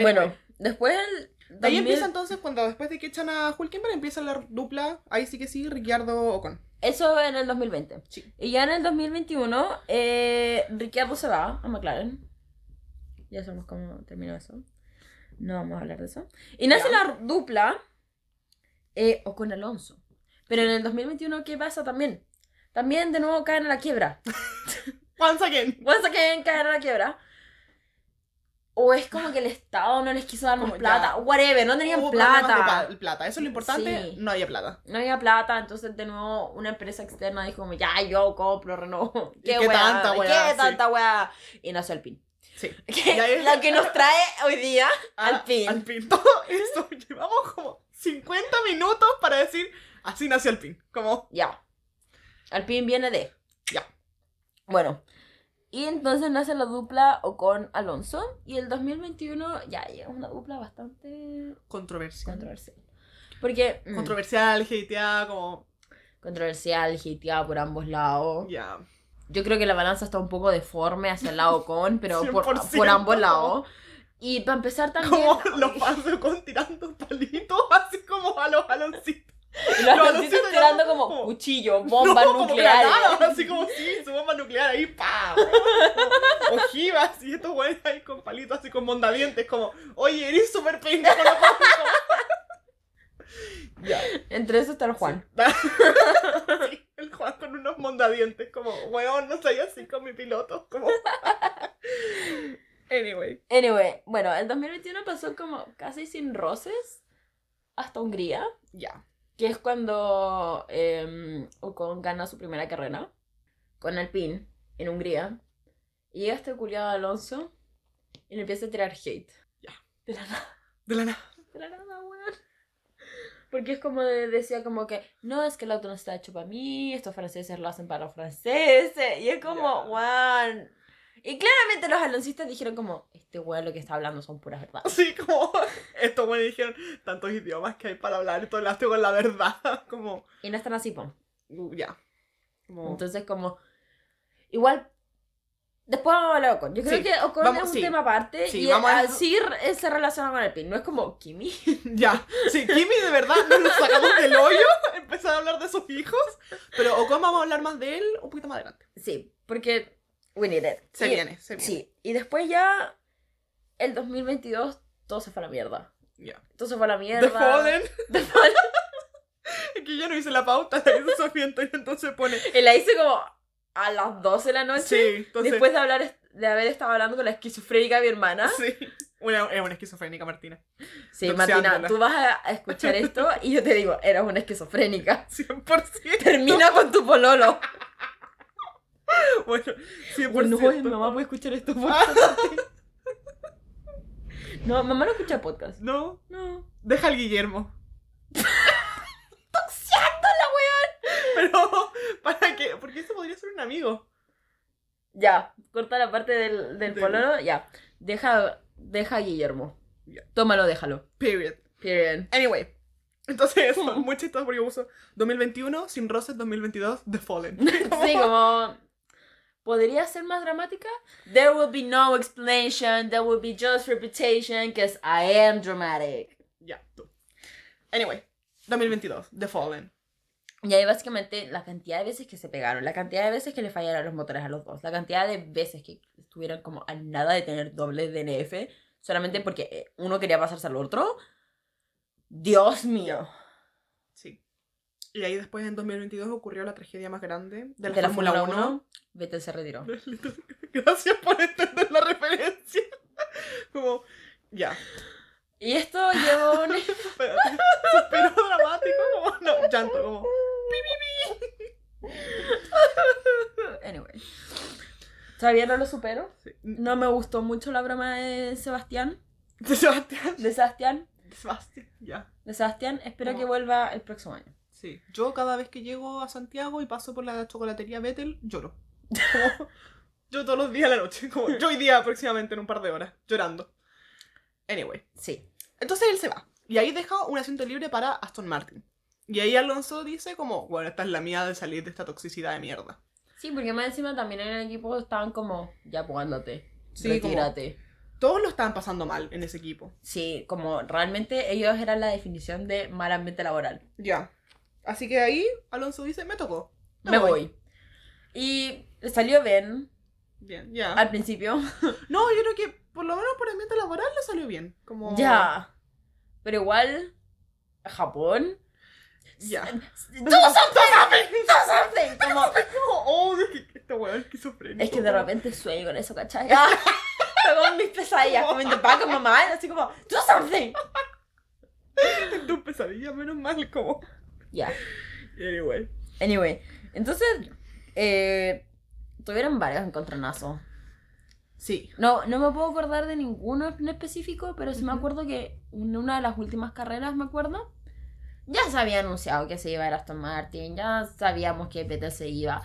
Bueno, Anyway. después el. Ahí 2000 empieza entonces, cuando después de que echan a Hulkenberg, empieza la dupla, ahí sí que sí, Ricciardo Ocon. Eso en el 2020. Sí. Y ya en el 2021, eh, Ricciardo se va a McLaren. Ya sabemos cómo terminó eso. No vamos a hablar de eso. Y nace la dupla eh, Ocon Alonso. Pero en el 2021, ¿qué pasa también? También de nuevo caen a la quiebra. Once again. Once again caen a la quiebra. O es como que el Estado no les quiso dar más plata. Whatever, no tenían Hubo problemas de plata. plata. Eso es lo importante, Sí. no había plata. No había plata, entonces de nuevo una empresa externa dijo como, ya, yo compro Renault. ¿Y qué tanta weá? ¿Qué Sí. tanta weá? Y nació Alpine. Sí. Que, ahí- Lo que nos trae hoy día Ah, Alpine. Alpine. Todo esto, llevamos como 50 minutos para decir, así nació Alpine. Como, Ya. Alpine viene de. Ya. Bueno. Y entonces nace la dupla Ocon Alonso. Y el 2021 ya llega una dupla bastante controversial. controversial. Porque. mm, Controversial, hateada, como, controversial, hateada por ambos lados. ya. Yo creo que la balanza está un poco deforme hacia el lado con, pero por, 100%. por ambos lados. Y para empezar también. Como los fans de Ocon tirando palitos, así como a los baloncitos. y los los aloncitos aloncitos tirando como- como cuchillo, bombas no, como nucleares. granadas, así como sí, su bomba nuclear ahí, pa. Ojivas y estos güeyes ahí con palitos, así con mondadientes, como, oye, eres súper penca con los Ya. Entre eso está el Juan. Sí, el Juan con unos mondadientes, como, weón, no soy así con mi piloto. Como... anyway. Anyway, bueno, el 2021 pasó como casi sin roces hasta Hungría, Ya. que es cuando eh, Ocon gana su primera carrera con Alpine en Hungría. Y llega este culiado Alonso y le empieza a tirar hate. Ya. De la nada. De la nada. de la nada, weón. Porque es como de- decía como que, no, es que el auto no está hecho para mí, estos franceses lo hacen para los franceses. Y es como, weón. Y claramente los aloncistas dijeron como, este weón lo que está hablando son puras verdades. Así como, estos güeyes dijeron, tantos idiomas que hay para hablar, esto hablaste con la verdad. Como, Y no están así, po. uh, ya. Como, Entonces como, igual... Después vamos a hablar de Ocon. Yo creo Sí, que Ocon vamos- es un sí. tema aparte Sí, y vamos a- así r- se relaciona con el pin. No es como Kimi. Ya, sí, Kimi de verdad nos lo sacamos del hoyo, empezar a hablar de sus hijos, pero Ocon vamos a hablar más de él un poquito más adelante. Sí, porque we need it. Se Y- viene, se viene. Sí, y después ya el 2022 todo se fue a la mierda. Ya. Todo se fue a la mierda. The Fallen, The Fallen. que yo no hice la pauta, la hizo Sofía entonces pone... Y la hice como a las 12 de la noche. Sí, entonces... Después de hablar de haber estado hablando con la esquizofrénica de mi hermana. Sí, una, es una esquizofrénica, Martina. Sí. Martina, tú vas a- escuchar esto y yo te digo, eras una esquizofrénica. 100%. Termina con tu pololo. Bueno, 100%. Bueno, mamá puede escuchar esto. No, mamá no escucha podcast. No, No. deja al Guillermo. Pero para amigos. Ya, corta la parte del, del pololo, ya. Deja, deja a Guillermo. Ya. Tómalo, déjalo. Period. Period. Anyway. Entonces, muy chistoso porque puso 2021, Sin Roses, 2022, The Fallen. Sí, como... ¿Podría ser más dramática? There will be no explanation, there will be just repetition, because I am dramatic. Ya, tú. Anyway, 2022, The Fallen. Y ahí básicamente la cantidad de veces que se pegaron, la cantidad de veces que le fallaron los motores a los dos, la cantidad de veces que estuvieron como a nada de tener doble DNF, solamente porque eh, uno quería pasarse al otro. Dios mío. Sí. Y ahí después en 2022 ocurrió la tragedia más grande de la, De la Fórmula Fórmula 1. 1, Vettel se retiró. Gracias por entender la referencia. Como, ya. Y esto llevó un... Suspiro dramático, como, no, llanto, como. Anyway. Todavía no lo supero. Sí. No me gustó mucho la broma de Sebastián. De Sebastián. De Sebastián. De Sebastián, ya. De Sebastián. Espero No. que vuelva el próximo año. Sí. Yo cada vez que llego a Santiago y paso por la chocolatería Vettel, lloro. Como, yo todos los días a la noche. Como, yo hoy día aproximadamente en un par de horas, llorando. Anyway. Sí. Entonces él se va. Y ahí deja un asiento libre para Aston Martin. Y ahí Alonso dice como, bueno, esta es la mía de salir de esta toxicidad de mierda. Sí, porque más encima también en el equipo estaban como, ya pues ándate, Sí, como- retírate. Todos lo estaban pasando mal en ese equipo. Sí, como realmente ellos eran la definición de mal ambiente laboral. Ya. Así que ahí Alonso dice, me tocó. Me voy. Y le salió bien Bien, ya. al principio. No, yo creo que por lo menos por el ambiente laboral le salió bien. Como... Ya. Pero igual, Japón. Ya. Do something, do something. Como, oh, es que este weón es esquizofrénico. es que de repente sueño con eso, ¿cachai? Como mis pesadillas, como en the back of my mind, así como, do something. En tu pesadilla, menos mal, como. Ya. Anyway. Anyway, entonces, eh, tuvieron varios encontronazos. Sí. No, no me puedo acordar de ninguno en específico, pero sí me acuerdo que en una de las últimas carreras, me acuerdo, ya se había anunciado que se iba a ir Aston Martin, ya sabíamos que Vettel se iba.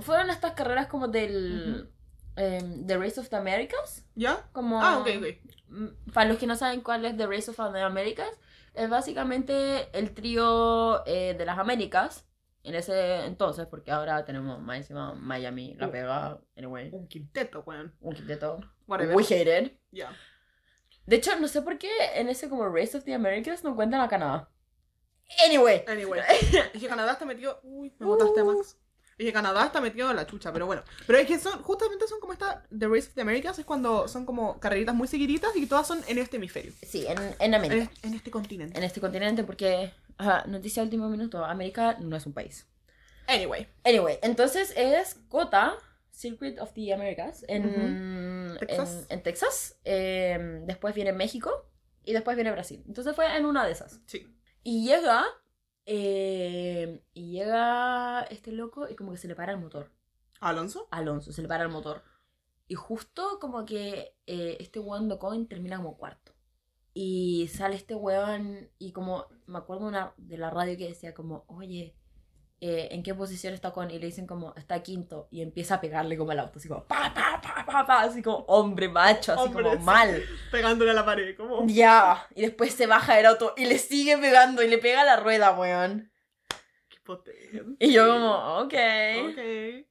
Fueron estas carreras como del em, The Race of the Americas, ¿Ya? como... Ah, ok, ok. Mm, Para los que no saben cuál es The Race of the Americas, es básicamente el trío eh, de las Américas en ese entonces, porque ahora tenemos más encima Miami, La Uh. Vega, anyway, Un quinteto, weón. un quinteto. Whatever. We hate it. Ya. De hecho, no sé por qué en ese como Race of the Americas no cuentan a Canadá. Anyway. Anyway. Es que Canadá está metido. Uy, me botaste, Max. Es que Canadá está metido en la chucha, pero bueno. Pero es que son, justamente son como esta. The Race of the Americas es cuando son como carreritas muy seguiditas y todas son en este hemisferio. Sí, en, en En, América. es- en este continente. En este continente, porque, ajá, noticia último minuto, América no es un país. Anyway. Anyway, entonces es COTA, Circuit of the Americas, en Texas. en, en Texas. eh, después viene México y después viene Brasil. Entonces fue en una de esas. Sí. Y llega, eh, y llega este loco y como que se le para el motor. ¿Alonso? Alonso, se le para el motor. Y justo como que eh, este weón de Coin termina como cuarto. Y sale este weón y como me acuerdo una, de la radio que decía como, oye, eh, ¿en qué posición está Con? Y le dicen como, está quinto. Y empieza a pegarle como al auto, así como, pa, pa, pa, pa, pa, así como hombre macho, así Hombre, como sí. mal. Pegándole a la pared, como. Ya. Y después se baja del auto y le sigue pegando y le pega a la rueda, weón. Qué potente. Y yo como, ok. Ok.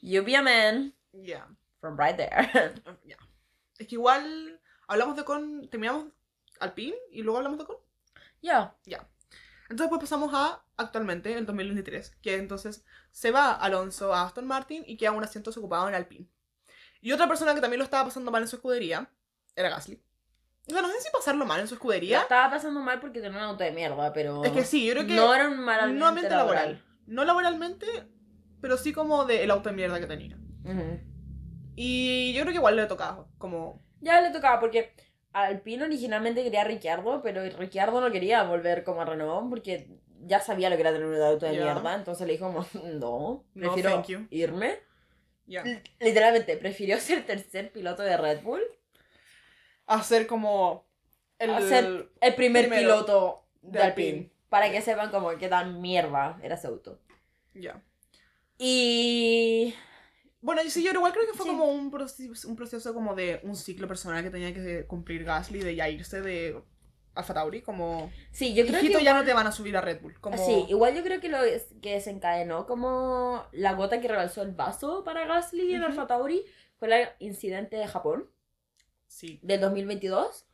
You be a man Ya. from right there. Ya. Es que igual. Hablamos de con. Terminamos Alpine y luego hablamos de con. Ya. Entonces pues pasamos a actualmente, el 2023, que entonces se va Alonso a Aston Martin y queda un asiento ocupado en Alpine. Y otra persona que también lo estaba pasando mal en su escudería era Gasly. O sea, no sé si pasarlo mal en su escudería. estaba pasando mal porque tenía un auto de mierda, pero. Es que sí, yo creo que No era un mal ambiente, no ambiente laboral. laboral. No laboralmente, pero sí como del auto de mierda que tenía. Y yo creo que igual le tocaba, como... Ya le tocaba porque Alpino originalmente quería a Ricciardo, pero Ricciardo no quería volver como a Renault porque ya sabía lo que era tener un auto de Ya. mierda. Entonces le dijo, como, no, No, prefiero thank you. irme. Ya. L- Literalmente, prefirió ser tercer piloto de Red Bull. Hacer como... El, Hacer- El primer piloto de de Alpine. Alpine. Para que sepan como qué tan mierda era ese auto. Ya. Y... Bueno, sí, yo igual creo que fue Sí. como un proceso, un proceso como de un ciclo personal que tenía que cumplir Gasly, de ya irse de Alfa Tauri, como... Sí, yo creo que... ya no te van a subir a Red Bull. Como... Sí, igual yo creo que lo que desencadenó como la gota que rebalsó el vaso para Gasly en Ujú. Alfa Tauri fue el incidente de Japón Sí. del 2022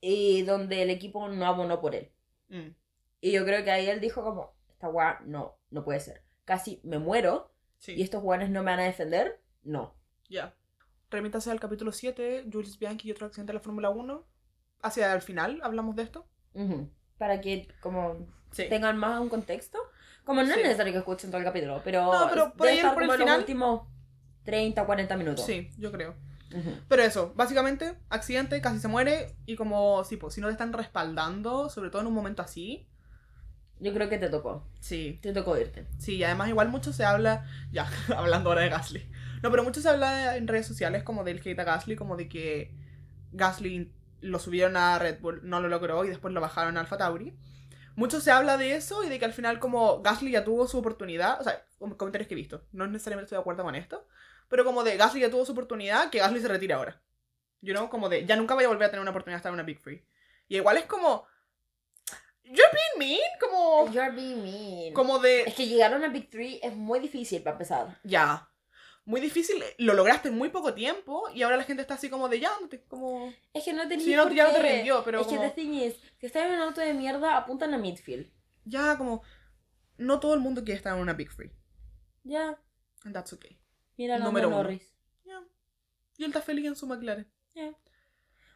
y donde el equipo no abonó por él. Mm, Y yo creo que ahí él dijo como, esta weá no, no puede ser. Casi me muero sí. y estos weones no me van a defender. No. Ya. Remítase al capítulo 7, Jules Bianchi y otro accidente de la Fórmula 1. Hacia el final hablamos de esto. Ujú. Para que como Sí. tengan más un contexto. Como no Sí. es necesario que escuchen todo el capítulo, pero, No, pero por ahí, por el en los final- últimos 30, 40 minutos. Sí, yo creo. Pero eso, básicamente, accidente, casi se muere. Y como, sí, pues, si no te están respaldando, sobre todo en un momento así. Yo creo que te tocó. Sí, Te tocó irte. sí, y además igual mucho se habla, ya, hablando ahora de Gasly. No, pero mucho se habla en redes sociales como del hate a Gasly, como de que Gasly lo subieron a Red Bull, no lo logró y después lo bajaron a Alfa Tauri. Mucho se habla de eso y de que al final como Gasly ya tuvo su oportunidad, o sea, com- comentarios que he visto, no necesariamente estoy de acuerdo con esto, pero como de Gasly ya tuvo su oportunidad, que Gasly se retire ahora. You know, como de ya nunca voy a volver a tener una oportunidad de estar en una Big Free. Y igual es como... You're being mean, como... You're being mean. Como de... Es que llegar a una Big Three es muy difícil para empezar. Ya. Muy difícil, lo lograste en muy poco tiempo y ahora la gente está así como de ya, ándate, como... Es que no tenías Sí, no, ya no te rindió, pero Es como- que the thing is, si estás en un auto de mierda, apuntan a midfield. Ya, como... No todo el mundo quiere estar en una Big Free. Ya. And that's okay. Mira a Lando Número. Norris. Ya. Y él está feliz en su McLaren. Ya.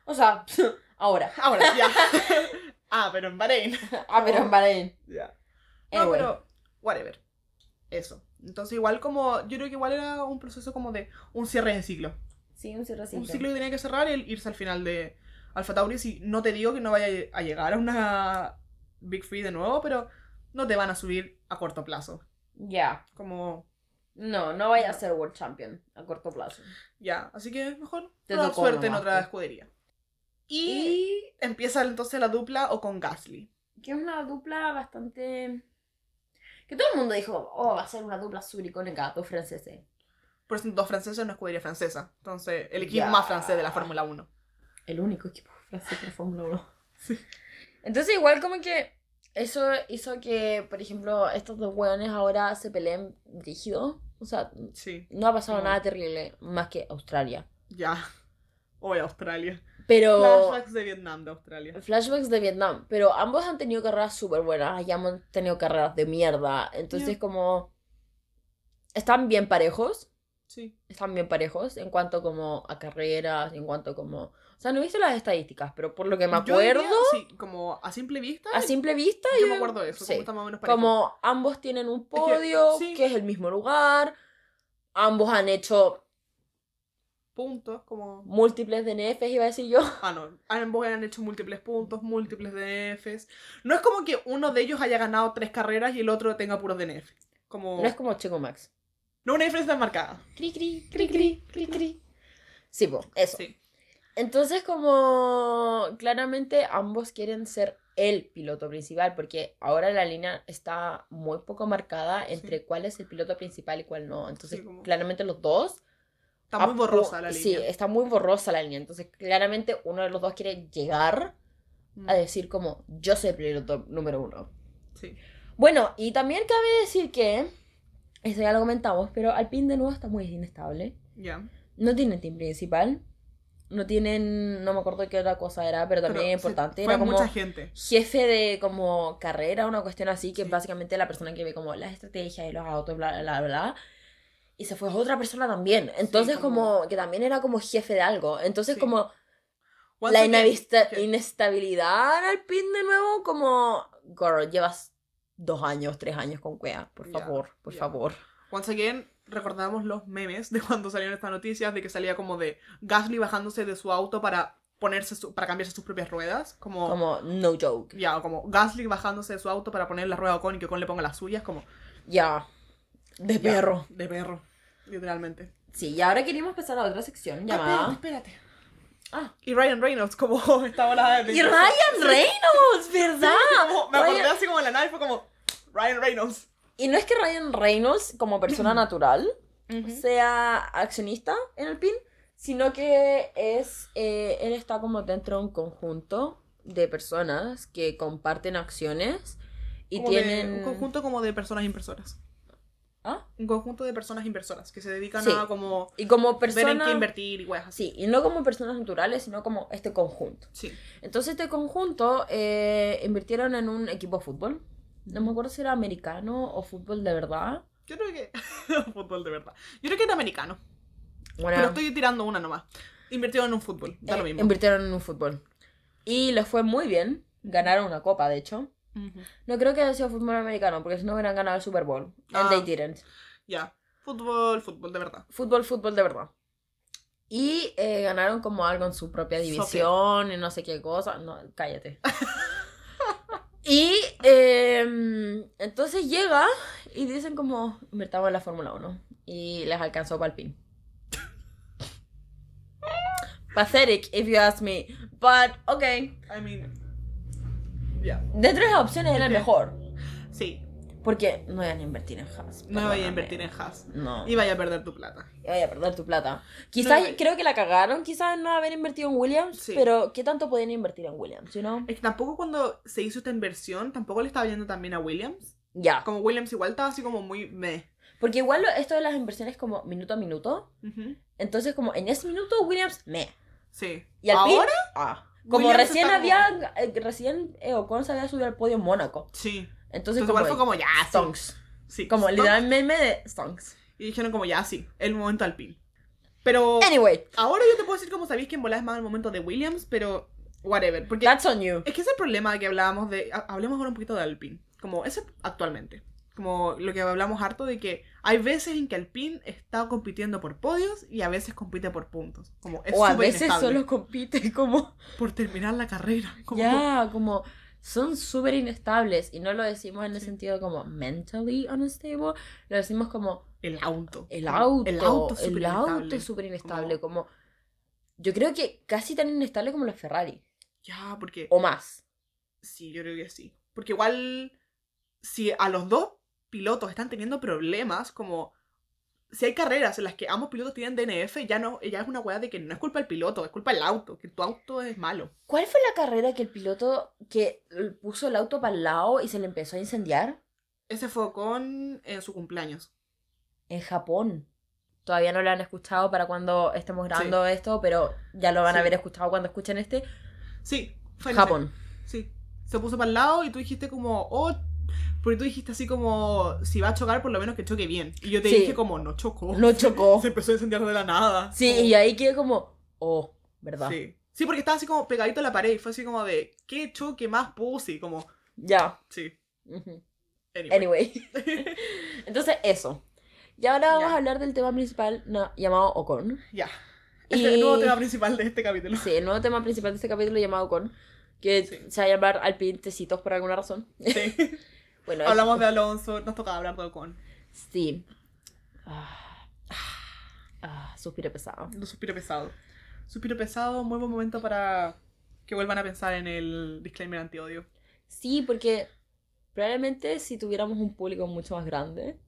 O sea, ahora. Ahora, ya. ah, pero en Bahrein. Ah, pero en Bahrein. Ya. No, Anyway. pero... Whatever. Eso. Entonces igual como... Yo creo que igual era un proceso como de un cierre de ciclo. Sí, un cierre un ciclo. ciclo que tenía que cerrar y el irse al final de Alpha Tauri. Si no te digo que no vaya a llegar a una Big Free de nuevo, pero no te van a subir a corto plazo. Ya. Como, No, no vaya a ser World Champion a corto plazo. ya. Así que mejor Te tocó suerte en otra pues. escudería. Y, Y empieza entonces la dupla o con Gasly. que es una dupla bastante... Que todo el mundo dijo, oh, va a ser una dupla súper icónica, dos franceses. Por eso dos franceses en una escudería francesa. Entonces, el equipo más francés de la Fórmula 1. El único equipo francés de Fórmula 1. Entonces igual como que eso hizo que, por ejemplo, estos dos hueones ahora se peleen rígido. O sea, Sí, no ha pasado No. nada terrible más que Australia. ya. Hoy Australia. Pero... Flashbacks de Vietnam de Australia. Flashbacks de Vietnam, pero ambos han tenido carreras súper buenas y ambos han tenido carreras de mierda. Entonces, como. Están bien parejos. Sí. Están bien parejos en cuanto como a carreras, en cuanto como. O sea, no he visto las estadísticas, pero por lo que me Yo diría, acuerdo, sí, como a simple vista, a simple vista, yo me acuerdo de eso. sí. Como está más o menos. Como ambos tienen un que, podio, sí. que es el mismo lugar. Ambos han hecho puntos, como... múltiples DNFs, iba a decir yo. Ah, no. Ambos han hecho múltiples puntos, múltiples DNFs. No es como que uno de ellos haya ganado tres carreras y el otro tenga puros DNF. Como... No es como Checo Max. No una diferencia marcada. Cri, cri, cri, cri, cri, cri. Sí, pues, eso. Sí. Entonces, como claramente ambos quieren ser el piloto principal, porque ahora la línea está muy poco marcada entre Sí. cuál es el piloto principal y cuál no. Entonces, Sí, como- claramente los dos. Está muy apu- borrosa la Ah, Sí, línea. está muy borrosa la línea. Entonces, claramente uno de los dos quiere llegar Mm, a decir como, yo soy el piloto número uno. Sí. Bueno, y también cabe decir que, eso ya lo comentamos, pero Alpine de nuevo está muy inestable. Ya. No tienen team principal. No tienen, no me acuerdo qué otra cosa era, pero también Pero importante. Fue Era como mucha gente. jefe de como carrera, una cuestión así, que Sí. es básicamente la persona que ve como las estrategias y los autos, bla, bla, bla, bla. Y se fue otra persona también. Entonces como- como... que también era como jefe de algo. Entonces Sí. como Once la again, inavista- que- inestabilidad en Alpine de nuevo, como, girl, llevas dos años, tres años con Cuea. Por favor, por favor. Once again, recordamos los memes de cuando salieron estas noticias de que salía como de Gasly bajándose de su auto para ponerse su- para cambiarse sus propias ruedas, como, Como, no joke. ya, como Gasly bajándose de su auto para poner la rueda a Ocon y que Ocon le ponga las suyas, como Ya. De ya, perro. de perro, literalmente. Sí, y ahora queríamos pasar a otra sección llamada. Ah, espérate, espérate. Ah. Y Ryan Reynolds, como estaba la Y Ryan Reynolds, ¿verdad? Como- me acordé Ryan- así como en la nave, fue como Ryan Reynolds. Y no es que Ryan Reynolds, como persona natural, sea accionista en el PIN, sino que es eh, él está como dentro de un conjunto de personas que comparten acciones y Como de- tienen... un conjunto como de personas inversoras. ¿Ah? Un conjunto de personas inversoras que se dedican Sí. a como Y como ver en qué invertir y weas. Sí, y no como personas naturales, sino como este conjunto. Sí. Entonces este conjunto eh, invirtieron en un equipo de fútbol. No me acuerdo si era americano o fútbol de verdad. Yo creo que. fútbol de verdad. Yo creo que era americano. Bueno, Pero estoy tirando una nomás. Invirtieron en un fútbol. Da eh, lo mismo. invirtieron en un fútbol. Y les fue muy bien. Ganaron una copa, de hecho. No creo que haya sido fútbol americano, porque si no hubieran ganado el Super Bowl. And Ah. they didn't. Ya. Fútbol, fútbol de verdad. Fútbol, fútbol de verdad. Y eh, ganaron como algo en su propia división y no sé qué cosa. No, cállate. y eh, entonces llega y dicen como, invertamos en la Fórmula 1. Y les alcanzó para el pin. Pathetic, if you ask me. But, ok. I mean. Dentro de las opciones era el mejor. Sí. Porque no iban a invertir en Haas. No vaya a invertir en Haas. No. Y vaya a perder tu plata. Y vaya a perder tu plata. Quizás, No, creo que la cagaron, quizás no haber invertido en Williams, Sí. pero ¿qué tanto podían invertir en Williams, you know? Es que tampoco cuando se hizo esta inversión, tampoco le estaba yendo tan bien a Williams. Ya. Como Williams igual estaba así como muy meh. Porque igual esto de las inversiones como minuto a minuto, Ujú. entonces como en ese minuto Williams, me. Sí. Y al ¿Ahora? ah. Como Williams recién como- había, eh, recién eh, Ocon se había subido al podio en Mónaco. Sí. Entonces, Entonces como, igual fue como ya, stonks. Sí. Como literalmente de stonks. Y dijeron como ya, sí. El momento al pin. Pero Anyway, ahora yo te puedo decir como sabéis que en es más el momento de Williams, pero whatever. Porque that's on you. es que ese problema que hablábamos de... ha- Hablemos ahora un poquito de Alpine. Como ese actualmente. Como lo que hablamos harto de que hay veces en que Alpine está compitiendo por podios y a veces compite por puntos. Como es o a veces inestable. solo compite como... por terminar la carrera. Como- Ya, como son súper inestables y no lo decimos en el sentido como mentally unstable, lo decimos como El auto. el auto, El auto es el súper auto inestable. es súper inestable, como yo creo que casi tan inestable como los Ferrari Ya, porque... o más. Sí, yo creo que sí. Porque igual, si a los dos pilotos están teniendo problemas, como si hay carreras en las que ambos pilotos tienen DNF, ya no, ya es una weá de que no es culpa del piloto, es culpa del auto, que tu auto es malo. ¿Cuál fue la carrera que el piloto que puso el auto para el lado y se le empezó a incendiar? Ese fue con en su cumpleaños. En Japón. Todavía no lo han escuchado para cuando estemos grabando esto, pero ya lo van a haber escuchado cuando escuchen este. Sí, fue en ese. Japón. Sí. Se puso para el lado y tú dijiste como, oh, porque tú dijiste así como, si va a chocar, por lo menos que choque bien. Y yo te Sí. dije como, no chocó. No chocó. Se empezó a incendiar de la nada. Sí, Como- y ahí quedé como, oh, ¿verdad? Sí. Sí, porque estaba así como pegadito a la pared y fue así como de, ¿qué choque más pussy? Como, Ya. sí. Anyway. Anyway. Entonces, eso. Y ahora vamos a hablar del tema principal no, llamado Ocon. ya. Este es el Y- nuevo tema principal de este capítulo. Sí, el nuevo tema principal de este capítulo llamado Ocon. Que Sí. se va a llamar Alpine Tecitos por alguna razón. Sí. Bueno, Hablamos de Alonso, nos tocaba hablar de Ocon. Sí. Ah, ah, suspiro pesado. Suspiro pesado. Suspiro pesado, muy buen momento para que vuelvan a pensar en el disclaimer anti-odio. Sí, porque probablemente si tuviéramos un público mucho más grande,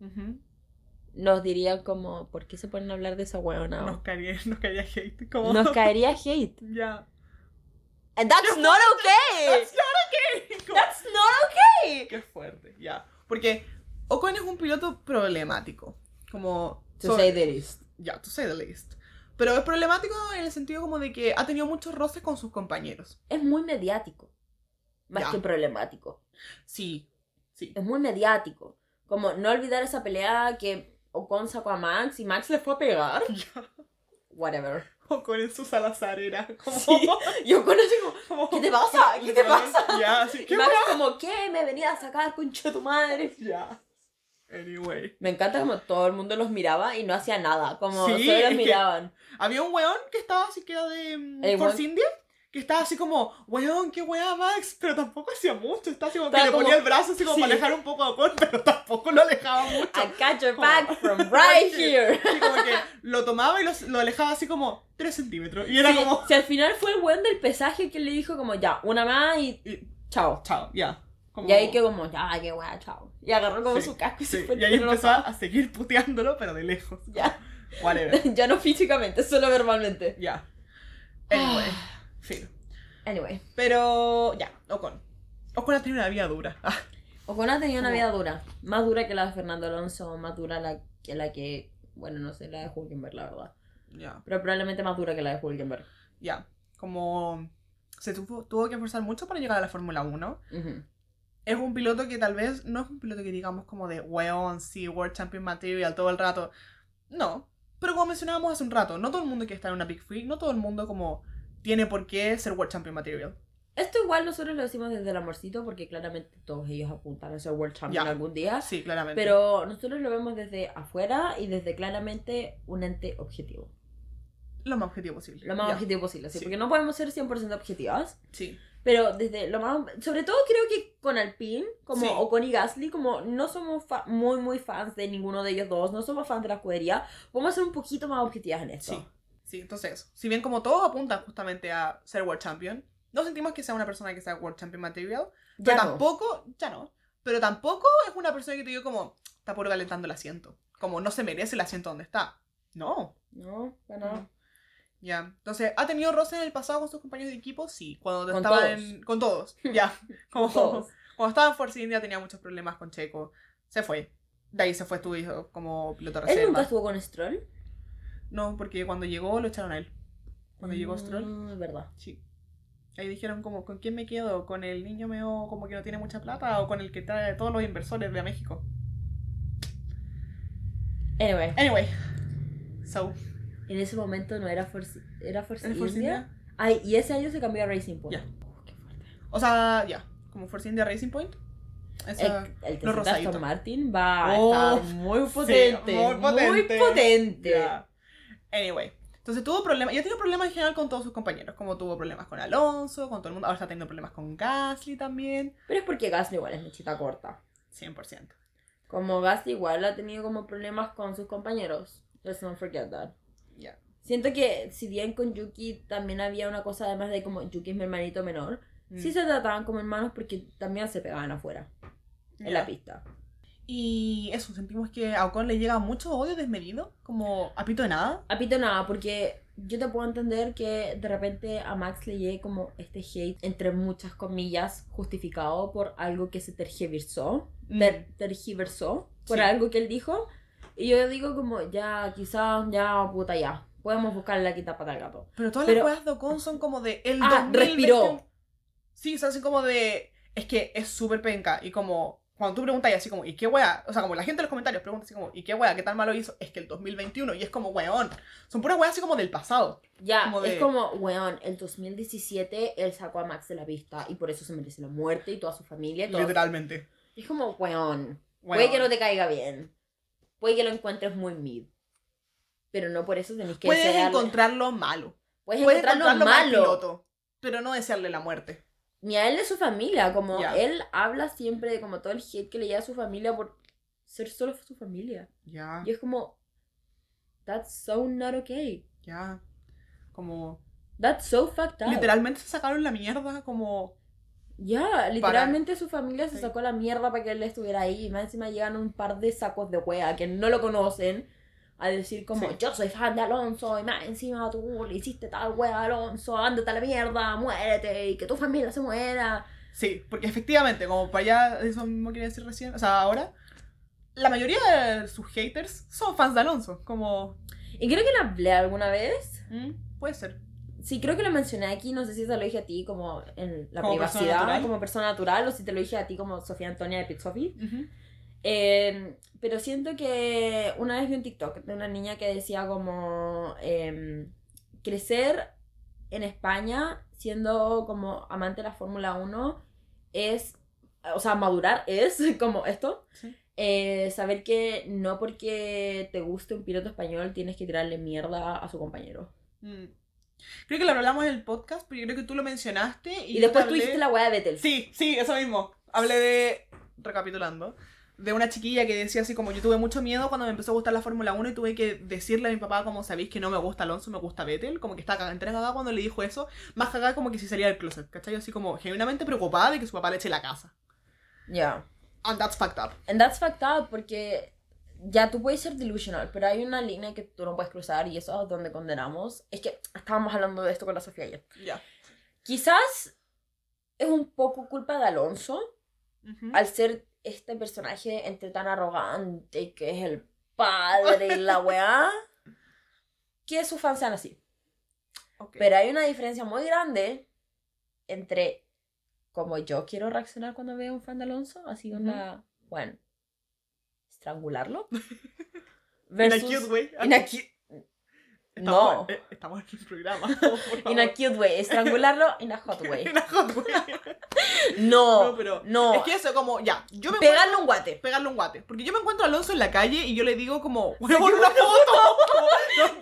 nos dirían como, ¿por qué se ponen a hablar de esa huevona? Nos, caería, nos caería hate. Como... Nos caería hate. Ya. And that's not okay. That's not okay. That's not okay. Qué fuerte, ya. Porque Ocon es un piloto problemático. Como. To sobre- say the least. Ya, to say the least. Pero es problemático en el sentido como de que ha tenido muchos roces con sus compañeros. Es muy mediático. Más Ya. que problemático. Sí, sí. Es muy mediático. Como no olvidar esa pelea que Ocon sacó a Max y Max le fue a pegar. Ya. Whatever. Ocon en su Salazar era como. Sí. Y Ocon así como, ¿qué te pasa? ¿Qué te pasa? Ya, así Y que. Como, ¿qué? Me venía a sacar, concha de tu madre. Ya. Anyway. Me encanta como todo el mundo los miraba y no hacía nada. Como Sí, solo los miraban. Había un weón que estaba así que era de mm, El Force weón- India. Que estaba así como, weón, qué weá, Max. Pero tampoco hacía mucho. Estaba así como que Estaba le como- ponía el brazo así como sí. para alejar un poco a Ocon, pero tampoco lo alejaba mucho. I got your Como- back from right here. Así como que lo tomaba y lo, lo alejaba así como 3 centímetros. Y era Sí, como, si al final fue el buen del pesaje que le dijo como ya, una más y y- chao. chao, ya. Como- Y ahí que como, ya, qué wea, chao. Y agarró como Sí, su casco y sí, se fue. Y ahí empezó a, seguir puteándolo, pero de lejos. Ya. Whatever. ya no físicamente, solo verbalmente. Ya. Anyway. Fin. Anyway. Pero ya, Ocon. Ocon ha tenido una vida dura. Ah, Ocon ha tenido una vida dura. Más dura que la de Fernando Alonso, más dura la, que la que, bueno, no sé, la de Hulkenberg, la verdad. ya. Pero probablemente más dura que la de Hulkenberg. Ya. Como se tuvo, tuvo que esforzar mucho para llegar a la Fórmula 1. Ujú. Es un piloto que tal vez no es un piloto que digamos como de weón, sí, World Champion Material todo el rato. No. Pero como mencionábamos hace un rato, no todo el mundo quiere estar en una Big Free, no todo el mundo como tiene por qué ser World Champion Material. Esto igual nosotros lo decimos desde el amorcito porque claramente todos ellos apuntan a ser World Champion algún día. Sí, claramente. Pero nosotros lo vemos desde afuera y desde claramente un ente objetivo. lo más objetivo posible. Lo más objetivo posible, sí, Sí. Porque no podemos ser 100% objetivas. Sí. Pero desde lo más... Sobre todo creo que con Alpine, como Sí. Ocon y Gasly, como no somos muy, muy fans de ninguno de ellos dos, no somos fans de la escudería, podemos ser un poquito más objetivas en esto. Sí. Sí, entonces, si bien como todos apuntan justamente a ser World Champion, no sentimos que sea una persona que sea World Champion Material, Ya pero no. tampoco, ya no, pero tampoco es una persona que te digo como, está puro calentando el asiento, como no se merece el asiento donde está. No. No, para nada. Ya, entonces, ¿ha tenido roce en el pasado con sus compañeros de equipo? Sí, cuando Con estaba todos. en... Con todos, ya. Como, Todos. Cuando estaba en Force India tenía muchos problemas con Checo. Se fue. De ahí se fue tu hijo como piloto ¿Él nunca reserva. estuvo con Stroll? No, porque cuando llegó lo echaron a él. Cuando llegó Stroll. Mm, es verdad. Sí. Ahí dijeron como, ¿con quién me quedo? ¿Con el niño meo como que no tiene mucha plata? ¿O con el que trae todos los inversores de México? Anyway, Anyway. So. en ese momento no era Force, era Force, ¿en Force India. India? Ay, y ese año se cambió a Racing Point. Ya. Oh, qué fuerte. O sea, ya. Como Force India Racing Point. Esa- El, el. Aston Martin va Oh, estar muy potente. muy muy potente. potente. Ya. Anyway. Entonces tuvo problemas. Ya tiene problemas en general con todos sus compañeros. Como tuvo problemas con Alonso, con todo el mundo. Ahora está teniendo problemas con Gasly también. Pero es porque Gasly igual es mechita corta. 100%. Como Gasly igual ha tenido como problemas con sus compañeros. Let's not forget that. Ya. Siento que si bien con Yuki también había una cosa además de como Yuki es mi hermanito menor, Mm. sí se trataban como hermanos porque también se pegaban afuera, en Ya. la pista. Y eso, sentimos que a Ocon le llega mucho odio desmedido. Como a pito de nada. Apito nada, porque yo te puedo entender que de repente a Max le llegue como este hate, entre muchas comillas, justificado por algo que se tergiversó, Mm. ter- tergiversó por Sí. algo que él dijo. Y yo digo como, ya, quizás, ya, puta, ya. Podemos buscarle la quinta pata al gato. Pero todas Pero- las weas de Ocon son como de el Ah, 2021. respiró. Sí, son así como de. Es que es súper penca. Y como. Cuando tú preguntas y así como, ¿y qué wea? O sea, como la gente en los comentarios pregunta así como, ¿y qué wea? ¿Qué tan malo hizo? Es que el 2021. Y es como, weón. Son puras weas así como del pasado. Ya, Como de- es como, weón, el 2017 él sacó a Max de la pista y por eso se merece la muerte y toda su familia. y todo. Literalmente. Es como, weón, Weón. Puede que no te caiga bien. Puede que lo encuentres muy mid. Pero no por eso tenés que Puedes desearle- encontrarlo malo. Puedes Puedes encontrarlo, mal malo. piloto. Pero no desearle la muerte. Ni a él de su familia. Como Ya. él habla siempre de como todo el hate que le llega a su familia por ser solo su familia. Ya, Y es como. That's so not okay. ya. Como. That's so fucked up. Literalmente se sacaron la mierda como. Ya, literalmente su familia se sacó la mierda para que él estuviera ahí. Y más encima llegan un par de sacos de wea que no lo conocen a decir como Sí. yo soy fan de Alonso y más encima tú le hiciste tal wea a Alonso, ándate a la mierda, muérete y que tu familia se muera. Sí, porque efectivamente, como para allá, eso mismo quería decir recién, o sea, ahora, la mayoría de sus haters son fans de Alonso, como, Y creo que lo hablé alguna vez. mm, puede ser. Sí, creo que lo mencioné aquí, no sé si te lo dije a ti como en la Como persona privacidad, natural. como persona natural, o si te lo dije a ti como Sofía Antonia de Pit Sophie. Eh, pero siento que una vez vi un TikTok de una niña que decía como eh, crecer en España siendo como amante de la Fórmula 1 es, o sea, madurar es como esto. Sí. eh, saber que no porque te guste un piloto español tienes que tirarle mierda a su compañero. Mm. Creo que lo hablamos en el podcast, pero yo creo que tú lo mencionaste. Y, después te tú hablé- hiciste la weá de Vettel. Sí, sí, eso mismo. Hablé de, recapitulando, de una chiquilla que decía así como, yo tuve mucho miedo cuando me empezó a gustar la Fórmula 1 y tuve que decirle a mi papá como, sabéis que no me gusta Alonso, me gusta Vettel, como que estaba cagada, entre cagada cuando le dijo eso, más cagada como que si salía del closet, ¿cachai? Así como genuinamente preocupada de que su papá le eche la casa. Ya. And that's fucked up. And that's fucked up porque ya tú puedes ser delusional, pero hay una línea que tú no puedes cruzar y eso es donde condenamos. Es que estábamos hablando de esto con la Sofía ayer. Ya. Quizás es un poco culpa de Alonso Ujú. al ser este personaje entre tan arrogante que es el padre y la weá, que sus fans sean así. Ok. Pero hay una diferencia muy grande entre como yo quiero reaccionar cuando veo a un fan de Alonso, así onda, bueno, estrangularlo. In a cute way. in a cu- Estamos, No, eh, estamos en un programa. por in a cute way, estrangularlo in a hot way. In a hot way. No, No, pero no, Es que eso, como, ya, yo me pegarle un guate. pegarle un guate. Porque yo me encuentro a Alonso en la calle y yo le digo como, voy a poner una foto.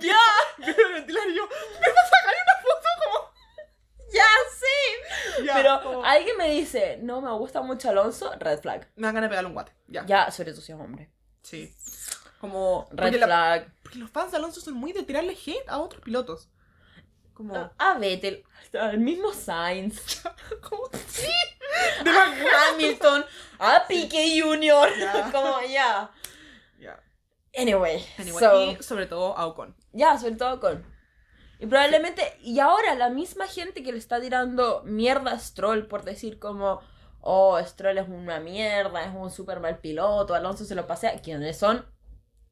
Ya, Veo el ventilador y yo, me vas a sacar una foto como. ya sí. Ya, Pero como- alguien me dice, no me gusta mucho Alonso, red flag. Me dan ganas de pegarle un guate. Ya. Ya, sobre todo si es hombre. Sí. Como. Red Porque, la- flag. porque los fans de Alonso son muy de tirarle hate a otros pilotos. Como. A Vettel, el mismo Sainz, como sí. De la Hamilton, a Piqué Jr. Ya. Como ya. Ya. Anyway, Anyway, so, y sobre todo a Ocon. ya, sobre todo con. Y probablemente, y ahora la misma gente que le está tirando mierda a Stroll por decir como, oh, Stroll es una mierda, es un super mal piloto, Alonso se lo pasea. ¿Quiénes son?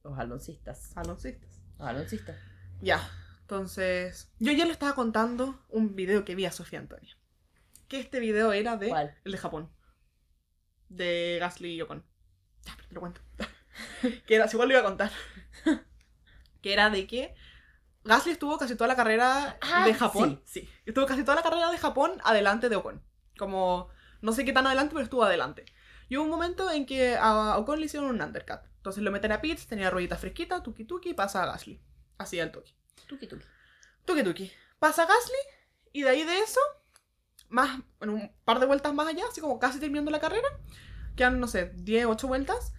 Los aloncistas. Aloncistas. Los aloncistas. Ya. Entonces. Yo ya le estaba contando un video que vi a Sofía Antonia. Que este video era de. ¿Cuál? El de Japón. De Gasly y Ocon. Ya, pero te lo cuento. que era, igual lo iba a contar. que era de que Gasly estuvo casi toda la carrera Ah, de Japón. Sí. Estuvo casi toda la carrera de Japón adelante de Ocon. Como, no sé qué tan adelante, pero estuvo adelante. Y hubo un momento en que a Ocon le hicieron un undercut. Entonces lo meten a pits, tenía ruedita fresquita, tuki tuki, pasa a Gasly. Así al toque. Tuki tuki. Tuki tuki. Pasa Gasly y de ahí de eso, más, en un par de vueltas más allá, así como casi terminando la carrera, quedan, no sé, 10, 8 vueltas,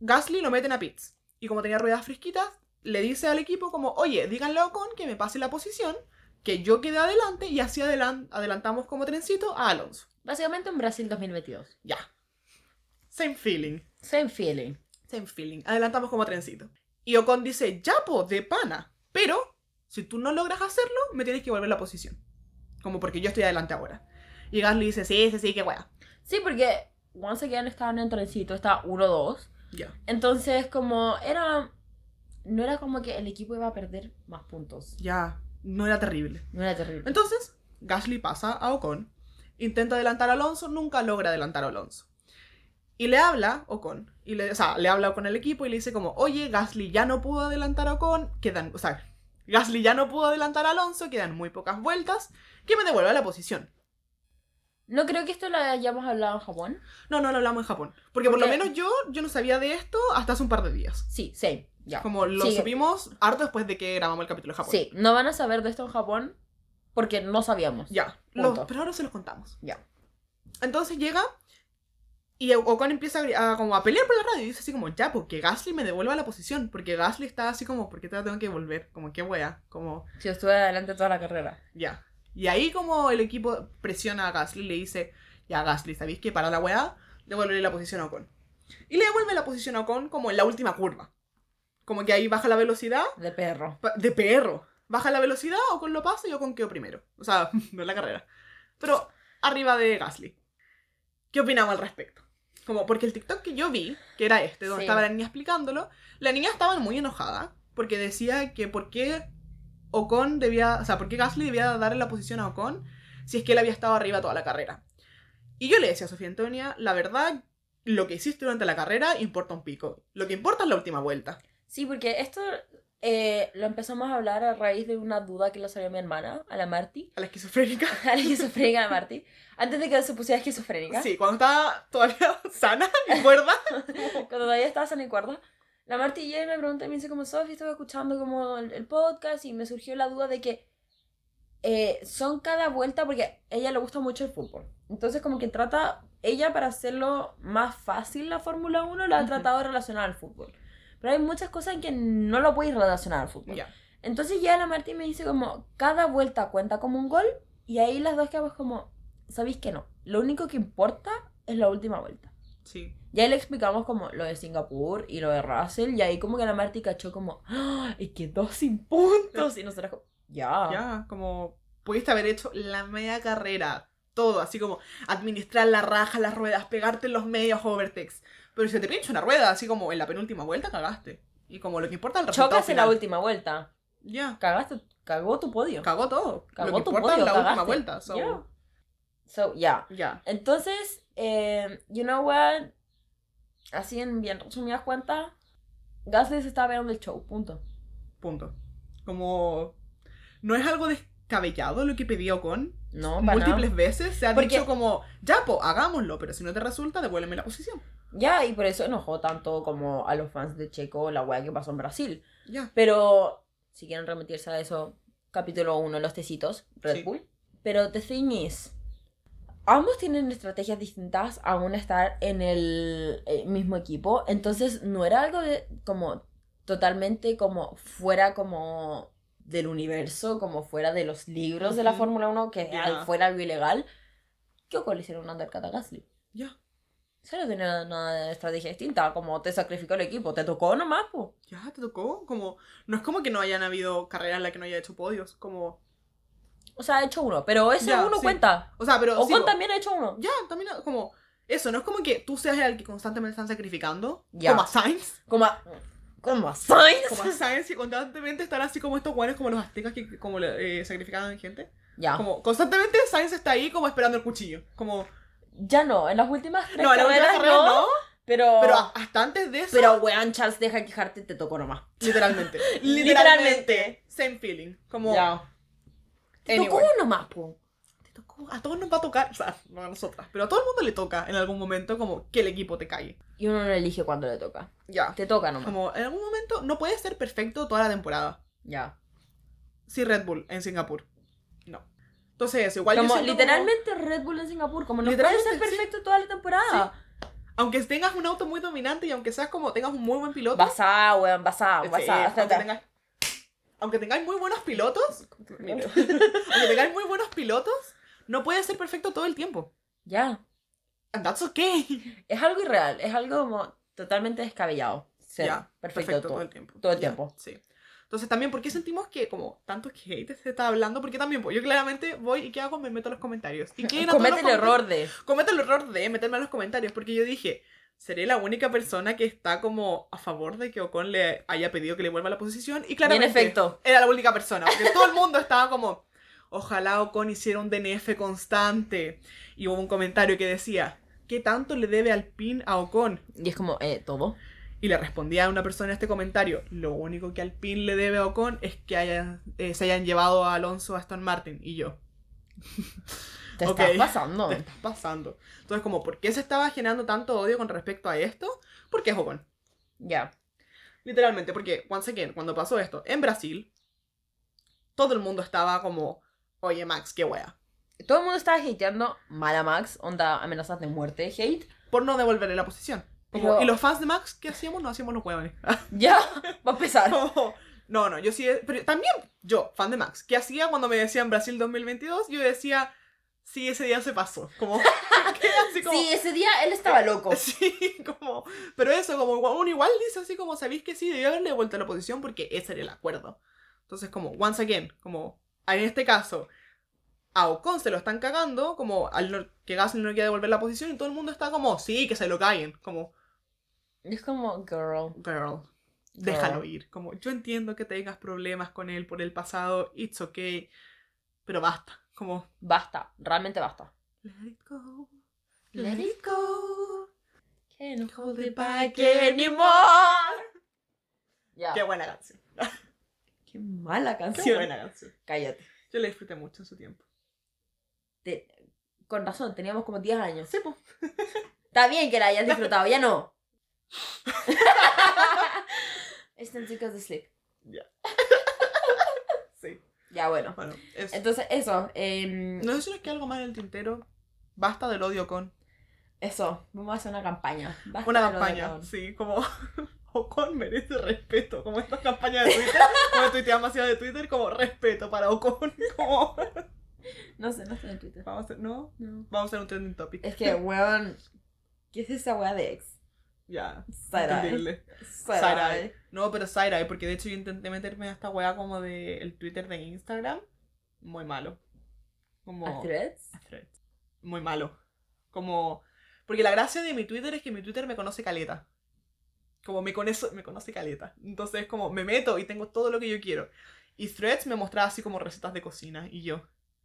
Gasly lo meten a pits. Y como tenía ruedas fresquitas, le dice al equipo como, oye, díganle a Ocon que me pase la posición, que yo quede adelante y así adelan- adelantamos como trencito a Alonso. Básicamente en Brasil 2022. Ya. Same feeling. Same feeling. Same feeling. Adelantamos como trencito. Y Ocon dice, ya po, de pana. Pero, si tú no logras hacerlo, me tienes que volver la posición. Como porque yo estoy adelante ahora. Y Gasly dice, sí, sí, sí, qué wea. Sí, porque once again estaban en trencito, está 1-2. Ya. Entonces, como era. No era como que el equipo iba a perder más puntos. Ya. No era terrible. No era terrible. Entonces, Gasly pasa a Ocon. Intenta adelantar a Alonso, nunca logra adelantar a Alonso. Y le habla Ocon. Y le, o sea, le habla con el equipo y le dice como, oye, Gasly ya no pudo adelantar a Ocon. Quedan, o sea, Gasly ya no pudo adelantar a Alonso, quedan muy pocas vueltas. Que me devuelva la posición. No creo que esto lo hayamos hablado en Japón. No, no lo hablamos en Japón. Porque por lo menos yo, yo no sabía de esto hasta hace un par de días. Sí, same. Ya. Como lo supimos harto después de que grabamos el capítulo de Japón. Sí, no van a saber de esto en Japón porque no sabíamos. Ya. Lo- Punto. pero ahora se los contamos. Ya. Entonces llega y Ocon empieza a, como a pelear por la radio y dice así como, ya, porque Gasly me devuelva la posición. Porque Gasly está así como, ¿por qué te la tengo que devolver? Como, qué wea. Como, Si yo estuve adelante toda la carrera. ya. Y ahí como el equipo presiona a Gasly y le dice, ya Gasly, ¿sabéis que para la wea? Devuelve la posición a Ocon. Y le devuelve la posición a Ocon como en la última curva. Como que ahí baja la velocidad De perro. De perro. Baja la velocidad, Ocon lo pasa y Ocon quedó primero. O sea, no en la carrera. Pero arriba de Gasly. ¿Qué opinamos al respecto? Como, porque el TikTok que yo vi, que era este, donde Sí. estaba la niña explicándolo, la niña estaba muy enojada porque decía que por qué Ocon debía, o sea, por qué Gasly debía darle la posición a Ocon si es que él había estado arriba toda la carrera. Y yo le decía a Sofía Antonia, la verdad, lo que hiciste durante la carrera importa un pico. Lo que importa es la última vuelta. Sí, porque esto eh, lo empezamos a hablar a raíz de una duda que lo salió mi hermana, a la Marty. A la esquizofrénica. A la esquizofrénica de Marty. Antes de que se pusiera esquizofrénica. Sí, cuando estaba todavía sana y cuerda. Cuando todavía estaba sana y cuerda. La Marty y me pregunta y me dice como, Sofi, estuve escuchando como el, el podcast y me surgió la duda de que eh, son cada vuelta porque a ella le gusta mucho el fútbol. Entonces como que trata, ella para hacerlo más fácil la Fórmula 1 la ha tratado de relacionar al fútbol. Pero hay muchas cosas en que no lo puedes relacionar al fútbol. Entonces ya la Martín me dice como, cada vuelta cuenta como un gol y ahí las dos quedamos como, ¿sabéis que no? Lo único que importa es la última vuelta. Sí. Y ahí le explicamos como lo de Singapur y lo de Russell. Y ahí como que la Marty cachó como, ¡Ah! y quedó sin puntos. Y nosotros como, ya. Ya, como pudiste haber hecho la media carrera, todo, así como administrar la raja, las ruedas, pegarte en los medios overtex. Pero si te pincha una rueda, así como en la penúltima vuelta, cagaste. Y como lo que importa el resultado Chocas en la última vuelta. Ya, Cagaste, cagó tu podio. cagó todo. Cagó lo que tu importa podio, es la última cagaste. vuelta. So, Ya. So, ya. ya. Entonces, eh, you know what? Así en bien resumidas cuentas, Gasly se estaba viendo el show, punto. Punto. Como no es algo descabellado lo que pidió Ocon. No, para Múltiples nada. veces se ha Porque- dicho como, ya, pues, hagámoslo, pero si no te resulta, devuélveme la posición. Ya, y por eso enojó tanto como a los fans de Checo la weá que pasó en Brasil. Ya. Pero, si quieren remitirse a eso, capítulo 1, los tecitos, Red Sí. Bull. Pero the thing is, ambos tienen estrategias distintas aún estar en el eh, mismo equipo. Entonces, no era algo de como totalmente como fuera como del universo, como fuera de los libros de la. Fórmula 1, que Ya. al- fuera algo ilegal. ¿Qué Ocon le hicieron un undercut a Gasly? Ya. Eso no tenía de estrategia distinta, como te sacrificó el equipo, te tocó nomás, pues. Ya, te tocó. Como, no es como que no hayan habido carreras en las que no haya hecho podios. Como, O sea, ha hecho uno, pero ese Ya, uno sí. cuenta. o sea, pero. Ocon sí, también ha hecho uno. Ya, también, como, eso, no es como que tú seas el que constantemente están sacrificando. Ya. Como a Sainz. Como a, como Sainz. Como Sainz y constantemente están así como estos guanes como los aztecas que como eh, sacrificaban gente. Ya. Como constantemente Sainz está ahí como esperando el cuchillo. Como, Ya no, en las últimas tres no, en la última carreras carrera no, no, pero... pero hasta antes de eso, Pero, weón, Charles, deja de quejarte, te tocó nomás. literalmente. Literalmente. Same feeling. Como, Ya. Te Anyway. tocó nomás, po. A todos nos va a tocar, o sea, no a nosotras, pero a todo el mundo le toca en algún momento como que el equipo te cae. Y uno no elige cuándo le toca. Ya. Te toca nomás. Como en algún momento no puede ser perfecto toda la temporada. Ya. Sí, Red Bull en Singapur. No. Entonces, eso, igual yo Como siento literalmente Red Bull en Singapur, como no puede ser sí. perfecto toda la temporada. aunque tengas un auto muy dominante y aunque seas como tengas un muy buen piloto, Basá, weón, basá, sí, basá. aunque, tengáis muy buenos pilotos, aunque tengáis muy buenos pilotos, no puede ser perfecto todo el tiempo. Ya. And that's okay. Es algo irreal, es algo como totalmente descabellado. Ser Ya, perfecto, todo. todo el tiempo. todo el Ya, tiempo. Sí. Entonces también, ¿por qué sentimos que como tanto hate se está hablando? Porque también, pues yo claramente voy y ¿qué hago? Me meto a los comentarios. ¿Y Comete el error de. Cometo el error de meterme a los comentarios porque yo dije, seré la única persona que está como a favor de que Ocon le haya pedido que le vuelva a la posición y claramente efecto. era la única persona, porque todo el mundo estaba como, ojalá Ocon hiciera un DNF constante. Y hubo un comentario que decía, ¿qué tanto le debe Alpine a Ocon? Y es como, eh, todo. Y le respondía a una persona en este comentario, lo único que Alpine le debe a Ocon es que hayan, eh, se hayan llevado a Alonso a Aston Martin. Y yo, Te estás pasando. ¿qué está pasando? Entonces, como, ¿por qué se estaba generando tanto odio con respecto a esto? Porque es Ocon. Ya. Literalmente, porque, once again, cuando pasó esto en Brasil, todo el mundo estaba como, oye Max, qué wea. Todo el mundo estaba hateando mal a Max, onda amenazas de muerte, hate. Por no devolverle la posición. Como, Pero- Y los fans de Max, ¿qué hacíamos? No hacíamos los huevones. Ya, va a empezar. Como, no, no, yo sí, pero también yo, fan de Max, ¿qué hacía cuando me decían Brasil 2022? Yo decía, sí, ese día se pasó. Como. Así como, Sí, ese día él estaba loco. Sí, como, pero eso, como uno igual dice así como, ¿sabéis que sí? Debió haberle devuelto la posición porque ese era el acuerdo. Entonces, como, once again, como, en este caso, a Ocon se lo están cagando, como, al no- que Gasly no quiere devolver la posición y todo el mundo está como, sí, que se lo caguen, como, Es como, girl. girl, déjalo ir. Como, yo entiendo que tengas problemas con él por el pasado, it's okay, pero basta, como, Basta, realmente basta. let it go, Let it go. Can't hold it back anymore. Ya. Qué buena canción, Qué mala qué canción. buena canción. Cállate. Yo la disfruté mucho en su tiempo. Te- Con razón, teníamos como 10 años. Está bien que la hayas disfrutado, ya no. Están chicos de sleep. Sí. Ya, bueno. Bueno, eso. Entonces, eso. em, No sé si nos queda algo más en el tintero. Basta del odio con. Eso. Vamos a hacer una campaña. Basta Una campaña, sí, como. Ocon merece respeto. Como estas campañas de Twitter. como tuitean demasiado de Twitter, como respeto para Ocon. Como. No sé, no estoy en Twitter. Vamos a hacer. No. No. Vamos a hacer un trending topic. Es que, weón. ¿Qué es esa weá de ex? Ya. Entendible. Side-eye. No, pero side-eye, porque de hecho yo intenté meterme a esta weá como de el Twitter de Instagram. Muy malo. Como... ¿A threads? A Threads. Muy malo. Como... Porque la gracia de mi Twitter es que mi Twitter me conoce caleta. Como me conoce, me conoce caleta. Entonces como me meto y tengo todo lo que yo quiero. Y Threads me mostraba así como recetas de cocina. Y yo,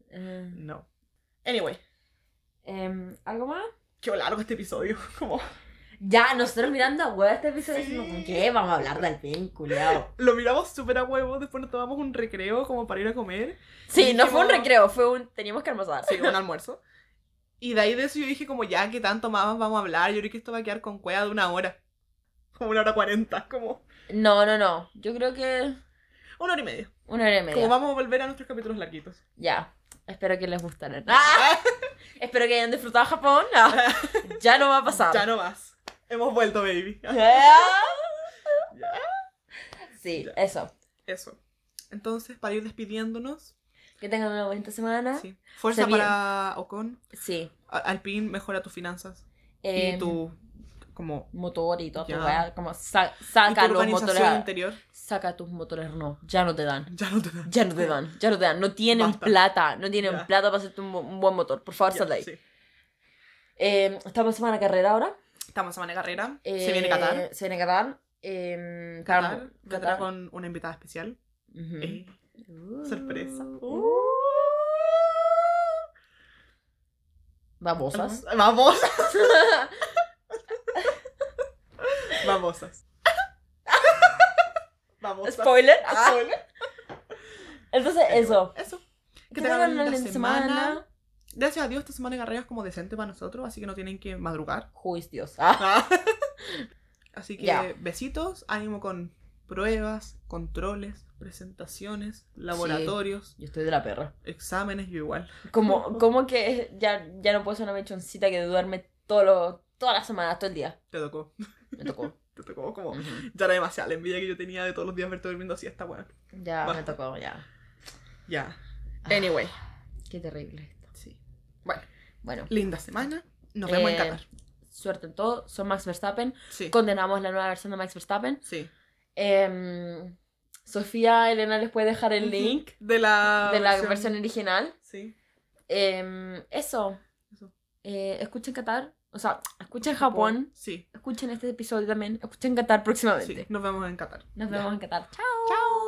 Eh, no. Anyway, em, ¿Algo más? qué largo este episodio. Como... Ya, nosotros mirando a huevo este episodio Sí. diciendo, ¿con qué vamos a hablar del fin, culiao? Lo miramos súper a huevo, después nos tomamos un recreo como para ir a comer. Sí, Y no fue un dijimos- recreo, fue un... Teníamos que almorzar. Sí, un almuerzo. Y de ahí de eso yo dije como ya, ¿qué tanto más vamos a hablar? Yo creo que esto va a quedar con cueva de una hora. Como una hora cuarenta, como No, no, no. Yo creo que una hora y media. una hora y media. Como vamos a volver a nuestros capítulos larguitos. Ya. Espero que les gustaran. ¡Ah! Espero que hayan disfrutado Japón. Ya no va a pasar. ya no más. Hemos vuelto, baby. Sí, Ya. eso. Eso. Entonces, para ir despidiéndonos, Que tengan una bonita semana. sí. Fuerza Se para Ocon. Sí. A- Alpine mejora tus finanzas. Em, y tu como motor y todo como sa- saca los motores. interior. Saca tus motores, no, ya no te dan. Ya no te da. Ya no te dan, ya no te dan. No tienen Basta. plata, no tienen Ya. plata para hacerte un, un buen motor. Por favor, sal de ahí. sí. Eh, estamos en semana carrera ahora. Estamos en semana carrera. Eh, Se viene Qatar. Se viene Qatar. Eh, Qatar. Qatar. Con una invitada especial. Ujú. Eh, sorpresa. Uh. Babosas. Babosas. Babosas. Babosas. Spoiler. Ah. Spoiler. Entonces, eso. Eso. Que tengan una linda semana. Gracias a Dios, esta semana de carrera es como decente para nosotros, así que no tienen que madrugar. Juicios. Ah. Así que besitos, ánimo con pruebas, controles, presentaciones, laboratorios, Yo estoy de la perra. exámenes, yo igual. Como, como que ya, ya no puedo ser una mechoncita que duerme todo lo, todas las semanas, todo el día. Te tocó. Me tocó. Te tocó como. Ya era demasiada la envidia que yo tenía de todos los días verte durmiendo así esta weá. Ya me tocó, ya. Ya. Ah. Anyway. Qué terrible esto. Sí. Bueno, Bueno, linda semana. Nos vemos en Eh, Qatar. suerte en todo. Son Max Verstappen. Sí. Condenamos la nueva versión de Max Verstappen. Sí. Em, Sofía, Elena les puede dejar el link De la. de la versión original. Sí. Em, eso. Eso. Eh, escuchen Qatar. O sea, escuchen Japón. Sí. Escuchen este episodio también. Escuchen Qatar próximamente. Sí. Nos vemos en Qatar. Nos Ya. vemos en Qatar. Chao. Chao.